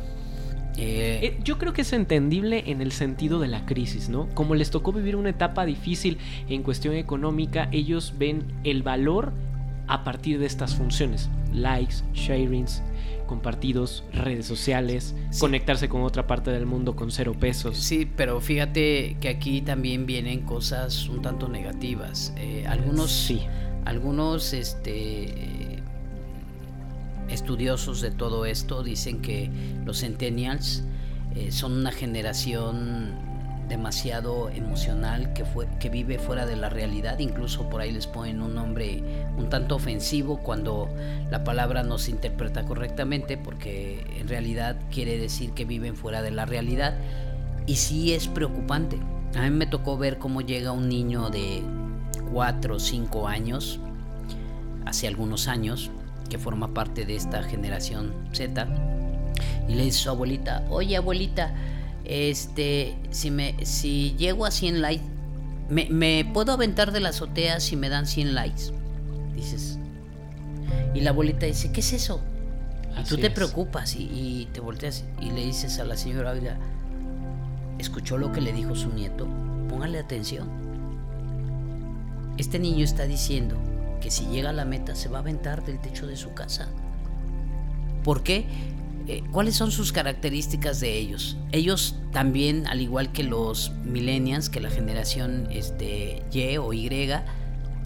Eh, eh, yo creo que es entendible en el sentido de la crisis, ¿no? Como les tocó vivir una etapa difícil en cuestión económica, ellos ven el valor a partir de estas funciones, likes, sharings, compartidos, redes sociales, conectarse con otra parte del mundo con cero pesos.
Sí, pero fíjate que aquí también vienen cosas un tanto negativas. Eh, algunos,
sí.
algunos, este, estudiosos de todo esto dicen que los centennials eh, son una generación demasiado emocional que fue que vive fuera de la realidad incluso por ahí les ponen un nombre un tanto ofensivo cuando la palabra no se interpreta correctamente porque en realidad quiere decir que viven fuera de la realidad y sí es preocupante. A mí me tocó ver cómo llega un niño de 4 o 5 años, hace algunos años, que forma parte de esta generación Z, y le dice a su abuelita, oye abuelita, este, si, me, si llego a 100 likes, me, puedo aventar de la azotea si me dan 100 likes. Dices. Y la abuelita dice, ¿qué es eso? Y tú te preocupas y, y, te volteas y le dices a la señora, oiga, ¿escuchó lo que le dijo su nieto? Póngale atención. Este niño está diciendo que si llega a la meta se va a aventar del techo de su casa. ¿Por qué? Eh, ¿Cuáles son sus características de ellos? Ellos también, al igual que los millennials, que la generación este, Y o Y,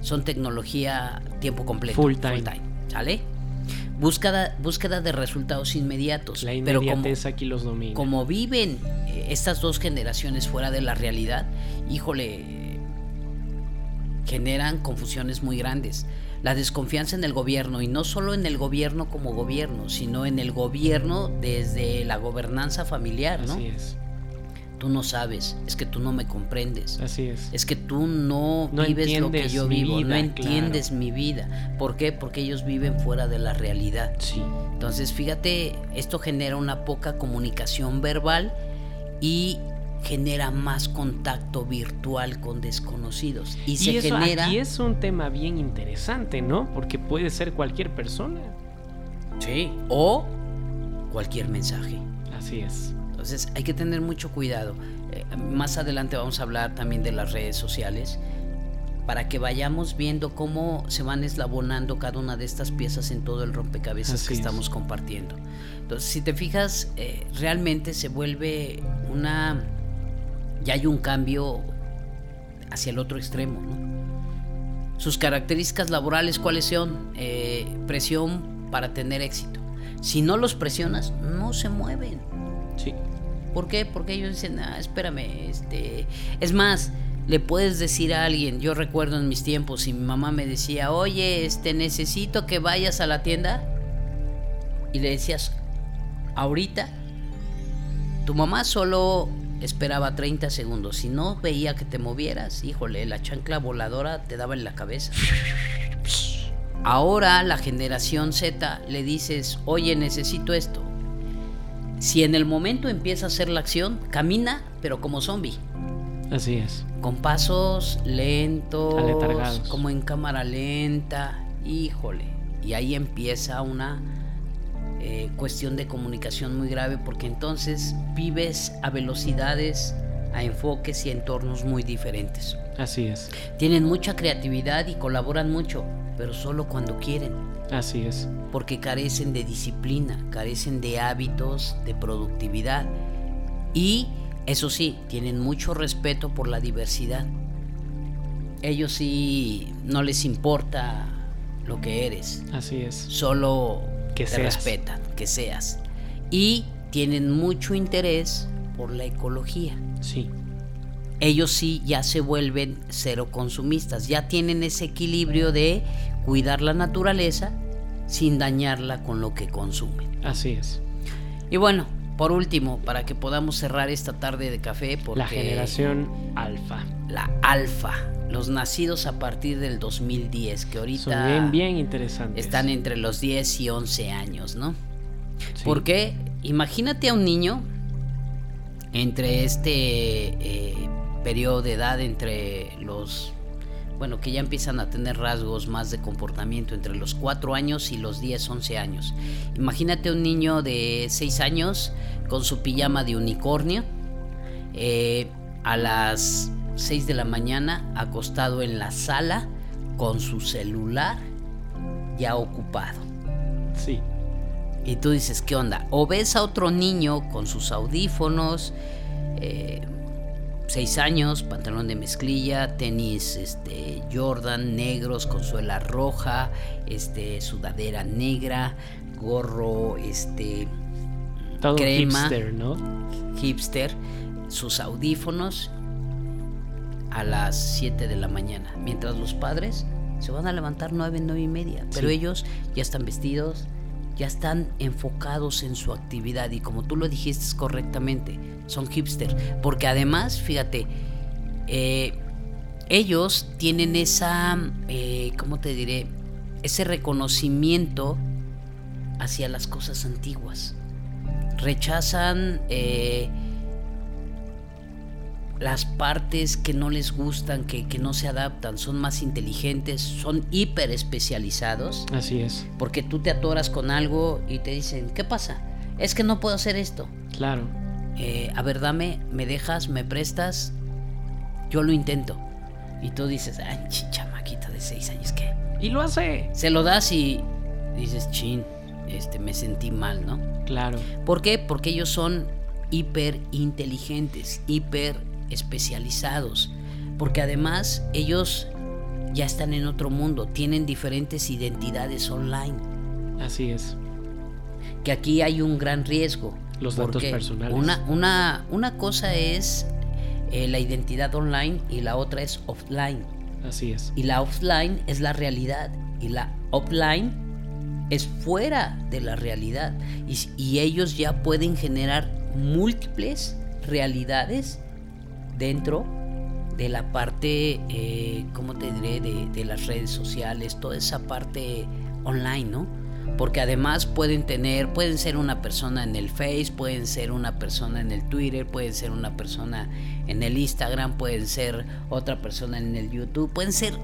son tecnología tiempo completo.
Full time.
¿Sale? Búsqueda, búsqueda de resultados inmediatos.
La pero como, aquí los domina.
Como viven eh, estas dos generaciones fuera de la realidad, híjole, generan confusiones muy grandes la desconfianza en el gobierno y no solo en el gobierno como gobierno, sino en el gobierno desde la gobernanza familiar, ¿no?
Así es.
Tú no sabes, es que tú no me comprendes.
Así es.
Es que tú no, vives lo que yo vivo, no entiendes mi vida. ¿Por qué? Porque ellos viven fuera de la realidad.
Sí.
Entonces, fíjate, esto genera una poca comunicación verbal y genera más contacto virtual con desconocidos. Y, se eso genera.
Aquí es un tema bien interesante, ¿no? Porque puede ser cualquier persona.
Sí. O cualquier mensaje.
Así es.
Entonces hay que tener mucho cuidado. Eh, más adelante vamos a hablar también de las redes sociales para que vayamos viendo cómo se van eslabonando cada una de estas piezas en todo el rompecabezas que estamos compartiendo. Entonces, si te fijas, eh, realmente se vuelve una ya hay un cambio hacia el otro extremo. Sus características laborales, ¿cuáles son? Eh, presión para tener éxito. Si no los presionas, no se mueven.
Sí.
¿Por qué? Porque ellos dicen, ah, espérame, este... Es más, le puedes decir a alguien, yo recuerdo en mis tiempos, y mi mamá me decía, oye, este, necesito que vayas a la tienda. Y le decías, ahorita, tu mamá solo esperaba 30 segundos. Si no veía que te movieras, híjole, la chancla voladora te daba en la cabeza. Ahora la generación Z le dices, oye, necesito esto. Si en el momento empieza a hacer la acción, camina, pero como zombie.
Así es.
Con pasos lentos, como en cámara lenta, híjole. Y ahí empieza una eh, cuestión de comunicación muy grave porque entonces vives a velocidades, a enfoques y entornos muy diferentes.
Así es.
Tienen mucha creatividad y colaboran mucho, pero solo cuando quieren.
Así es.
Porque carecen de disciplina, carecen de hábitos, de productividad. Y, eso sí, tienen mucho respeto por la diversidad. Ellos sí no les importa lo que eres.
Así es.
Solo que te respetan, que seas. Y tienen mucho interés por la ecología.
Sí.
Ellos sí ya se vuelven cero consumistas, ya tienen ese equilibrio de cuidar la naturaleza sin dañarla con lo que consumen.
Así es.
Y bueno, por último, para que podamos cerrar esta tarde de café, porque
la generación alfa.
La alfa, los nacidos a partir del 2010, que ahorita
Son bien, bien interesantes.
Están entre los 10 y 11 años, ¿no? Porque imagínate a un niño entre este eh, periodo de edad, entre los, bueno, que ya empiezan a tener rasgos más de comportamiento, entre los 4 años y los 10, 11 años. Imagínate un niño de 6 años con su pijama de unicornio. Eh, a las 6 de la mañana acostado en la sala con su celular ya ocupado.
Sí.
Y tú dices, ¿qué onda? O ves a otro niño con sus audífonos, 6 eh, años, pantalón de mezclilla, tenis este, Jordan negros con suela roja, este, sudadera negra, gorro este,
Todo crema, hipster, ¿no?
Hipster, sus audífonos a las 7 de la mañana, mientras los padres se van a levantar 9, 9 y media, pero ellos ya están vestidos, ya están enfocados en su actividad y como tú lo dijiste correctamente, son hipster. Porque además, fíjate, eh, ellos tienen esa, eh, ¿cómo te diré? Ese reconocimiento hacia las cosas antiguas. Rechazan eh, las partes que no les gustan, que, que, no se adaptan, son más inteligentes, son hiper especializados.
Así es.
Porque tú te atoras con algo y te dicen, ¿qué pasa? Es que no puedo hacer esto.
Claro.
Eh, a ver, dame, me dejas, me prestas, yo lo intento. Y tú dices, ay, chamaquita de seis años, ¿qué?
Y lo hace.
Se lo das y dices, chin, este, me sentí mal, ¿no?
Claro.
¿Por qué? Porque ellos son hiper inteligentes, hiper especializados, porque además ellos ya están en otro mundo, tienen diferentes identidades online.
Así es.
Que aquí hay un gran riesgo.
Los datos personales.
Una, una, una cosa es eh, la identidad online y la otra es offline.
Así es.
Y la offline es la realidad y la offline es fuera de la realidad. Y, y ellos ya pueden generar múltiples realidades dentro de la parte, eh, ¿cómo te diré?, de, las redes sociales, toda esa parte online, ¿no? Porque además pueden tener, pueden ser una persona en el Face, pueden ser una persona en el Twitter, pueden ser una persona en el Instagram, pueden ser otra persona en el YouTube, pueden ser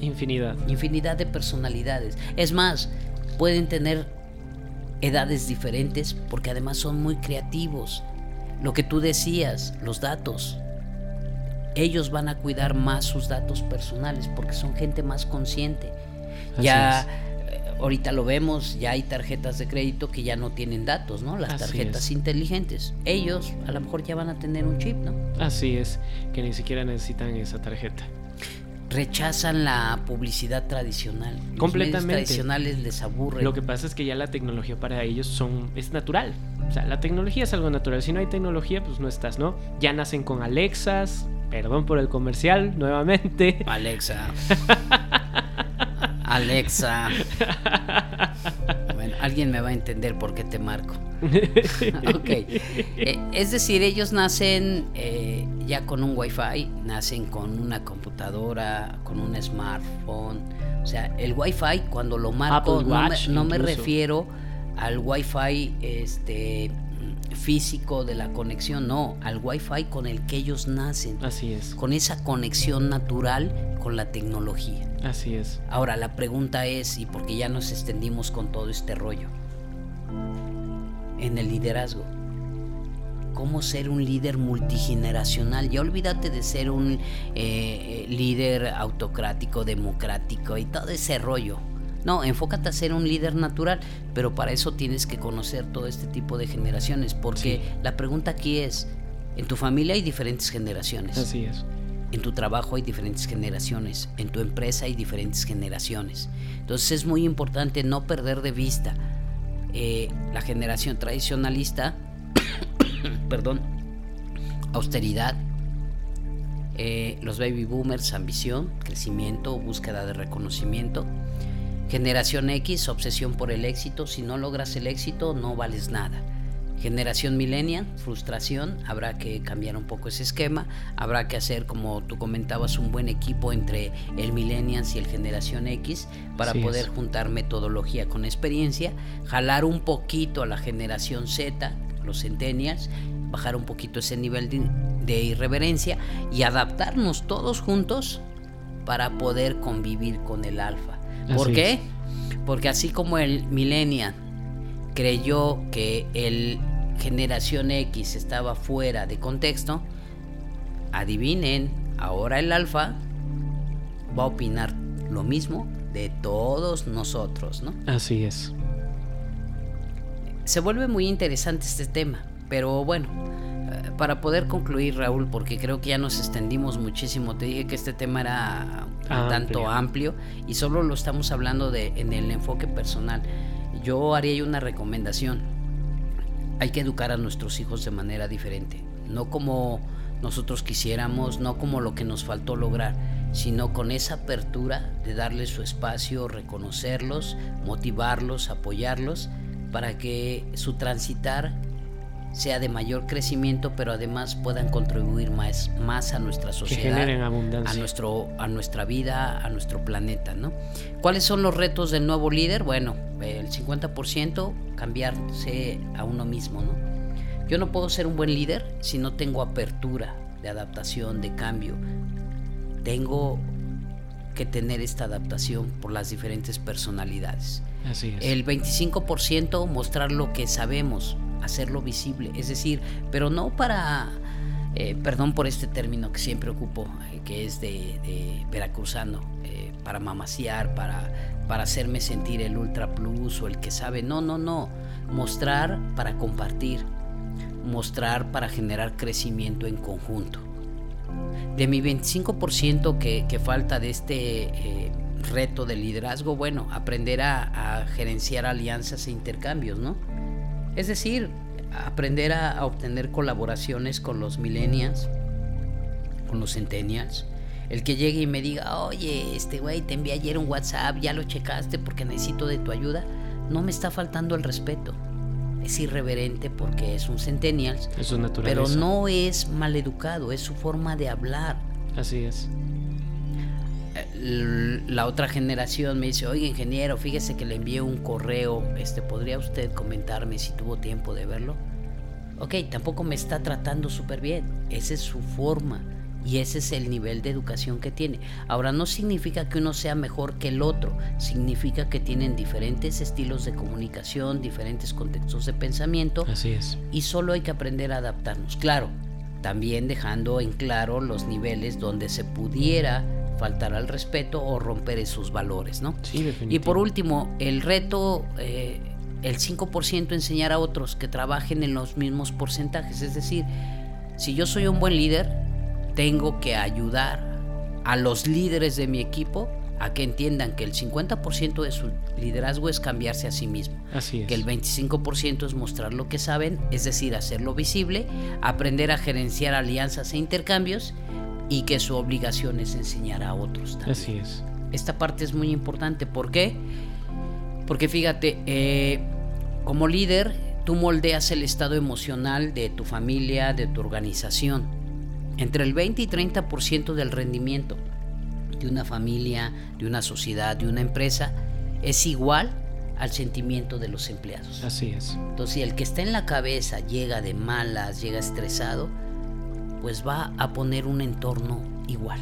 infinidad,
infinidad de personalidades. Es más, pueden tener edades diferentes porque además son muy creativos. Lo que tú decías, los datos, ellos van a cuidar más sus datos personales porque son gente más consciente. ya eh, ahorita lo vemos, ya hay tarjetas de crédito que ya no tienen datos, ¿no? Las tarjetas inteligentes. Ellos a lo mejor ya van a tener un chip, ¿no?
Así es, que ni siquiera necesitan esa tarjeta.
Rechazan la publicidad tradicional.
Completamente.
Tradicionales les aburre.
Lo que pasa es que ya la tecnología para ellos son es natural. O sea, la tecnología es algo natural. Si no hay tecnología, pues no estás, ¿no? Ya nacen con Alexas, Perdón por el comercial, nuevamente.
Alexa. Alexa. Bueno, alguien me va a entender por qué te marco. ok. Eh, es decir, ellos nacen eh, ya con un wifi, nacen con una computadora, con un smartphone. O sea, el wifi cuando lo marco no, me, no me, refiero al wifi este físico de la conexión, no, al wifi con el que ellos nacen.
Así es.
Con esa conexión natural con la tecnología.
Así es.
Ahora la pregunta es, y porque ya nos extendimos con todo este rollo, en el liderazgo. ¿Cómo ser un líder multigeneracional? Ya olvídate de ser un eh, eh, líder autocrático, democrático y todo ese rollo no, enfócate a ser un líder natural, pero para eso tienes que conocer todo este tipo de generaciones, porque la pregunta aquí es, en tu familia hay diferentes generaciones.
Así es.
En tu trabajo hay diferentes generaciones, en tu empresa hay diferentes generaciones. Entonces es muy importante no perder de vista eh, la generación tradicionalista, perdón, austeridad, eh, los baby boomers, ambición, crecimiento, búsqueda de reconocimiento Generación X, obsesión por el éxito. Si no logras el éxito, no vales nada. Generación millennial, frustración, habrá que cambiar un poco ese esquema, habrá que hacer, como tú comentabas, un buen equipo entre el millennials y el generación X para poder juntar metodología con experiencia, jalar un poquito a la generación Z, los centennials, bajar un poquito ese nivel de, de irreverencia y adaptarnos todos juntos para poder convivir con el alfa. ¿Por qué? Porque así como el millennial creyó que el generación X estaba fuera de contexto, adivinen, ahora el alfa va a opinar lo mismo de todos nosotros, ¿no?
Así es.
Se vuelve muy interesante este tema, pero bueno, para poder concluir, Raúl, porque creo que ya nos extendimos muchísimo. Te dije que este tema era un tanto amplio y solo lo estamos hablando de, en el enfoque personal. Yo haría una recomendación. Hay que educar a nuestros hijos de manera diferente, no como nosotros quisiéramos, no como lo que nos faltó lograr. sino con esa apertura de darles su espacio, reconocerlos, motivarlos, apoyarlos, para que su transitar sea de mayor crecimiento, pero además puedan contribuir más, más a nuestra sociedad, a nuestro, a nuestra vida, a nuestro planeta, ¿no? ¿Cuáles son los retos del nuevo líder? Bueno, el 50% cambiarse a uno mismo, ¿no? Yo no puedo ser un buen líder si no tengo apertura de adaptación, de cambio. Tengo que tener esta adaptación por las diferentes personalidades.
Así es.
El 25% mostrar lo que sabemos, hacerlo visible, es decir, pero no para, eh, perdón por este término que siempre ocupo, eh, que es de, veracruzano, eh, para mamaciar, para, para hacerme sentir el ultra plus o el que sabe, no, no, no, mostrar para compartir, mostrar para generar crecimiento en conjunto. De mi 25% que, que, falta de este reto de liderazgo, bueno, aprender a, a gerenciar alianzas e intercambios, ¿no? Es decir, aprender a, obtener colaboraciones con los millennials, con los centennials. El que llegue y me diga, oye, este güey, te envié ayer un WhatsApp, ya lo checaste porque necesito de tu ayuda, no me está faltando el respeto. Es irreverente porque es un
su
Pero no es maleducado, es su forma de hablar.
Así es
la otra generación me dice, oye ingeniero, fíjese que le envié un correo, este, ¿podría usted comentarme si tuvo tiempo de verlo? Ok, tampoco me está tratando súper bien, esa es su forma y ese es el nivel de educación que tiene. Ahora, no significa que uno sea mejor que el otro, significa que tienen diferentes estilos de comunicación, diferentes contextos de pensamiento.
Así es.
Y solo hay que aprender a adaptarnos. Claro, también dejando en claro los niveles donde se pudiera faltar al respeto o romper esos valores, ¿no?
Sí,
Y por último, el reto, eh, el 5% enseñar a otros que trabajen en los mismos porcentajes. Es decir, si yo soy un buen líder, tengo que ayudar a los líderes de mi equipo a que entiendan que el 50% de su liderazgo es cambiarse a sí mismo.
Así es.
Que el 25% es mostrar lo que saben, es decir, hacerlo visible, aprender a gerenciar alianzas e intercambios y que su obligación es enseñar a otros también.
Así es.
Esta parte es muy importante. ¿Por qué? Porque fíjate, eh, como líder, tú moldeas el estado emocional de tu familia, de tu organización. Entre el 20 y 30% del rendimiento de una familia, de una sociedad, de una empresa, es igual al sentimiento de los empleados.
Así es.
Entonces, si el que está en la cabeza llega de malas, llega estresado, pues va a poner un entorno igual.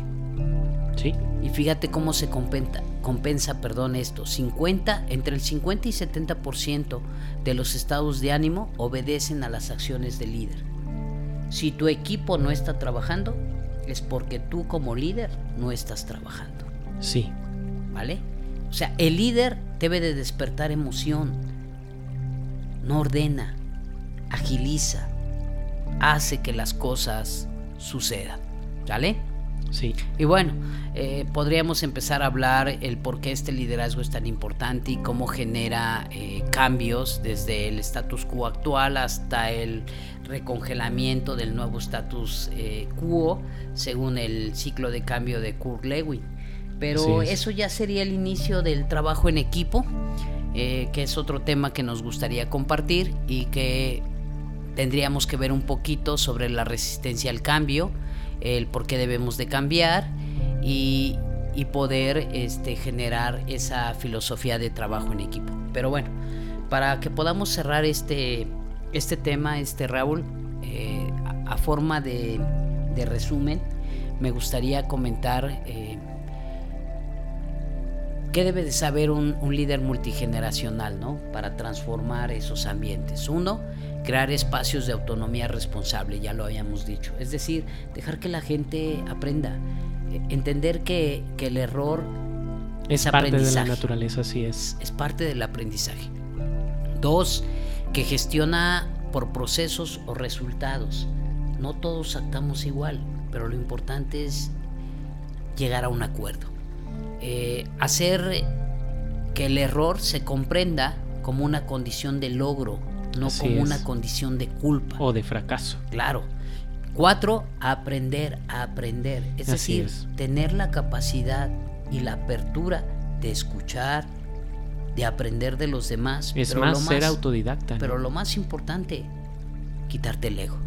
Sí.
Y fíjate cómo se compensa, compensa perdón, esto. 50, entre el 50 y 70% de los estados de ánimo obedecen a las acciones del líder. Si tu equipo no está trabajando, es porque tú como líder no estás trabajando.
Sí.
¿Vale? O sea, el líder debe de despertar emoción. No ordena, agiliza, hace que las cosas suceda. ¿Sale?
Sí.
Y bueno, eh, podríamos empezar a hablar el por qué este liderazgo es tan importante y cómo genera eh, cambios desde el status quo actual hasta el recongelamiento del nuevo status eh, quo según el ciclo de cambio de Kurt Lewin. Pero eso ya sería el inicio del trabajo en equipo, que es otro tema que nos gustaría compartir y que tendríamos que ver un poquito sobre la resistencia al cambio, el por qué debemos de cambiar y, poder este, generar esa filosofía de trabajo en equipo. Pero bueno, para que podamos cerrar este, este tema, este Raúl, eh, a, forma de, resumen, me gustaría comentar eh, qué debe de saber un, un líder multigeneracional ¿no? para transformar esos ambientes. Uno, crear espacios de autonomía responsable, ya lo habíamos dicho. Es decir, dejar que la gente aprenda, eh, entender que, el error
es, parte de la naturaleza, así es.
Es parte del aprendizaje. Dos, que gestiona por procesos o resultados. No todos actamos igual, pero lo importante es llegar a un acuerdo. Eh, hacer que el error se comprenda como una condición de logro no como una condición de culpa.
O de fracaso.
Claro. Cuatro, aprender a aprender. Es decir, tener la capacidad y la apertura de escuchar, de aprender de los demás.
Es más, ser autodidacta.
Pero lo más importante, quitarte el ego.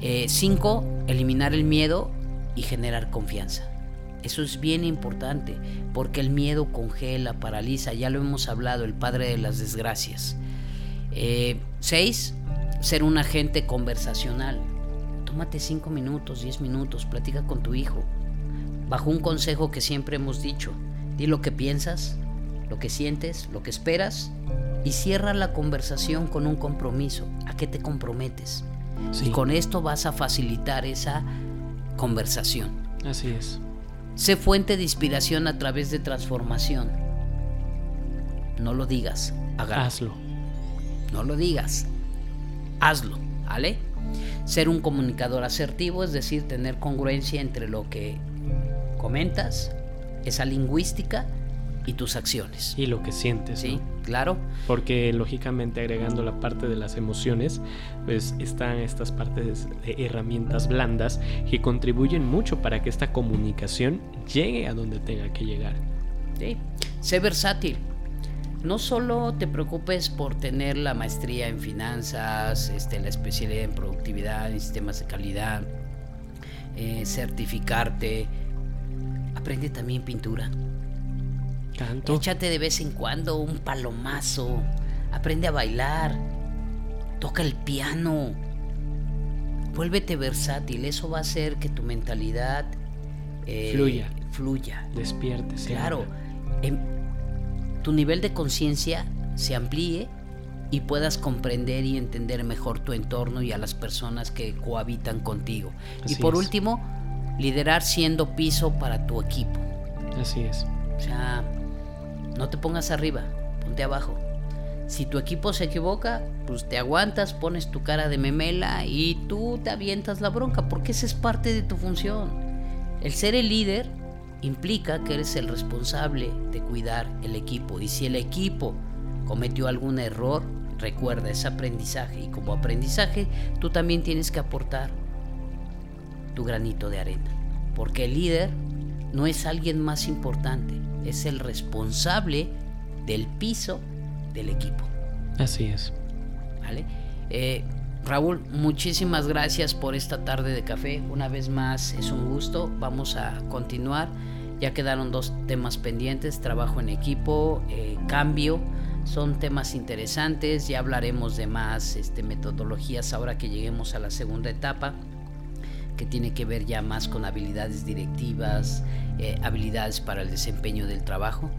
Eh, cinco, eliminar el miedo y generar confianza. Eso es bien importante porque el miedo congela, paraliza, ya lo hemos hablado, el padre de las desgracias. Eh, seis, ser un agente conversacional. Tómate cinco minutos, diez minutos, platica con tu hijo. Bajo un consejo que siempre hemos dicho, di lo que piensas, lo que sientes, lo que esperas y cierra la conversación con un compromiso. ¿A qué te comprometes? Y con esto vas a facilitar esa conversación.
Así es.
Sé fuente de inspiración a través de transformación. No lo digas,
Hazlo.
No lo digas, hazlo, ¿vale? Ser un comunicador asertivo, es decir, tener congruencia entre lo que comentas, esa lingüística y tus acciones.
Y lo que sientes.
Sí, claro.
Porque lógicamente agregando la parte de las emociones, pues están estas partes de herramientas blandas que contribuyen mucho para que esta comunicación llegue a donde tenga que llegar.
Sí, sé versátil. No solo te preocupes por tener la maestría en finanzas, este, la especialidad en productividad, en sistemas de calidad, eh, certificarte, aprende también pintura Échate de vez en cuando un palomazo. Aprende a bailar. Toca el piano. Vuélvete versátil. Eso va a hacer que tu mentalidad
eh, fluya.
Fluya.
Despierte.
Claro. Em, tu nivel de conciencia se amplíe y puedas comprender y entender mejor tu entorno y a las personas que cohabitan contigo. y por último, liderar siendo piso para tu equipo.
Así es.
O sea, no te pongas arriba, ponte abajo. Si tu equipo se equivoca, pues te aguantas, pones tu cara de memela y tú te avientas la bronca, porque esa es parte de tu función. El ser el líder implica que eres el responsable de cuidar el equipo. Y si el equipo cometió algún error, recuerda, ese aprendizaje. Y como aprendizaje, tú también tienes que aportar tu granito de arena. Porque el líder no es alguien más importante, es el responsable del piso del equipo.
Así es.
¿Vale? Eh, Raúl, muchísimas gracias por esta tarde de café. Una vez más es un gusto. Vamos a continuar. Ya quedaron dos temas pendientes, trabajo en equipo, eh, cambio. Son temas interesantes. Ya hablaremos de más este, metodologías ahora que lleguemos a la segunda etapa que tiene que ver ya más con habilidades directivas, eh, habilidades para el desempeño del trabajo.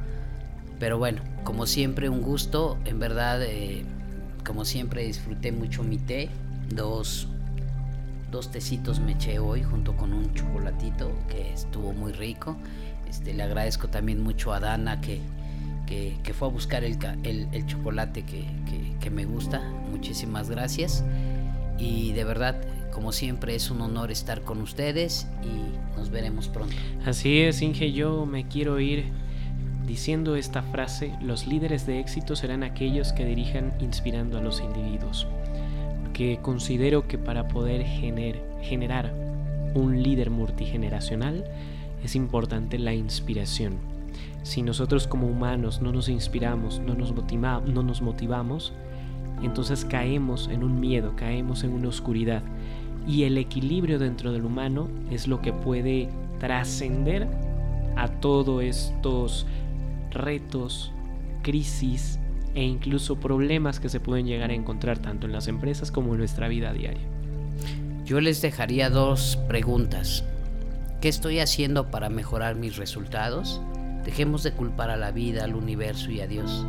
Pero bueno, como siempre un gusto, en verdad, eh, como siempre disfruté mucho mi té, dos, dos tecitos me eché hoy junto con un chocolatito que estuvo muy rico. Este, le agradezco también mucho a Dana que, que, fue a buscar el, el, chocolate que, que me gusta. Muchísimas gracias. Y de verdad, como siempre es un honor estar con ustedes y nos veremos pronto.
Así es, Inge, yo me quiero ir diciendo esta frase, los líderes de éxito serán aquellos que dirijan inspirando a los individuos. Porque considero que para poder generar un líder multigeneracional es importante la inspiración. Si nosotros como humanos no nos inspiramos, no nos, no nos motivamos, entonces caemos en un miedo, caemos en una oscuridad y el equilibrio dentro del humano es lo que puede trascender a todos estos retos, crisis e incluso problemas que se pueden llegar a encontrar tanto en las empresas como en nuestra vida diaria.
Yo les dejaría dos preguntas. ¿Qué estoy haciendo para mejorar mis resultados? Dejemos de culpar a la vida, al universo y a Dios.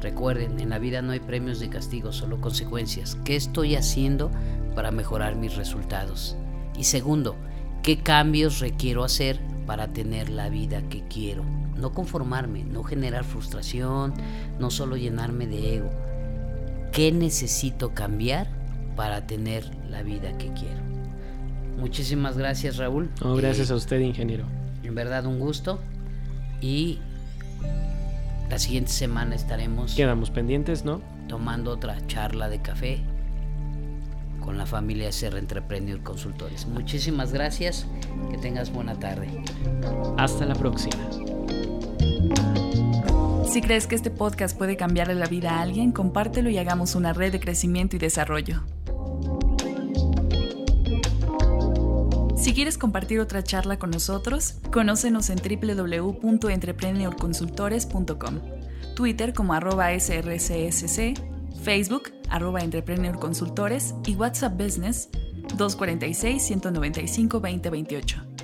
Recuerden, en la vida no hay premios de castigo, solo consecuencias. ¿Qué estoy haciendo para mejorar mis resultados? Y segundo, ¿qué cambios requiero hacer para tener la vida que quiero? No conformarme, no generar frustración, no solo llenarme de ego. ¿Qué necesito cambiar para tener la vida que quiero? Muchísimas gracias Raúl.
gracias a usted, ingeniero.
En verdad un gusto. Y la siguiente semana estaremos...
Quedamos pendientes, ¿no?
Tomando otra charla de café con la familia SR Entrepreneur Consultores. Muchísimas gracias, que tengas buena tarde.
Hasta la próxima.
Si crees que este podcast puede cambiarle la vida a alguien, compártelo y hagamos una red de crecimiento y desarrollo. Si quieres compartir otra charla con nosotros, conócenos en www.entrepreneurconsultores.com, Twitter como arroba srcsc, Facebook arroba Entrepreneur Consultores y WhatsApp Business 246 195 2028.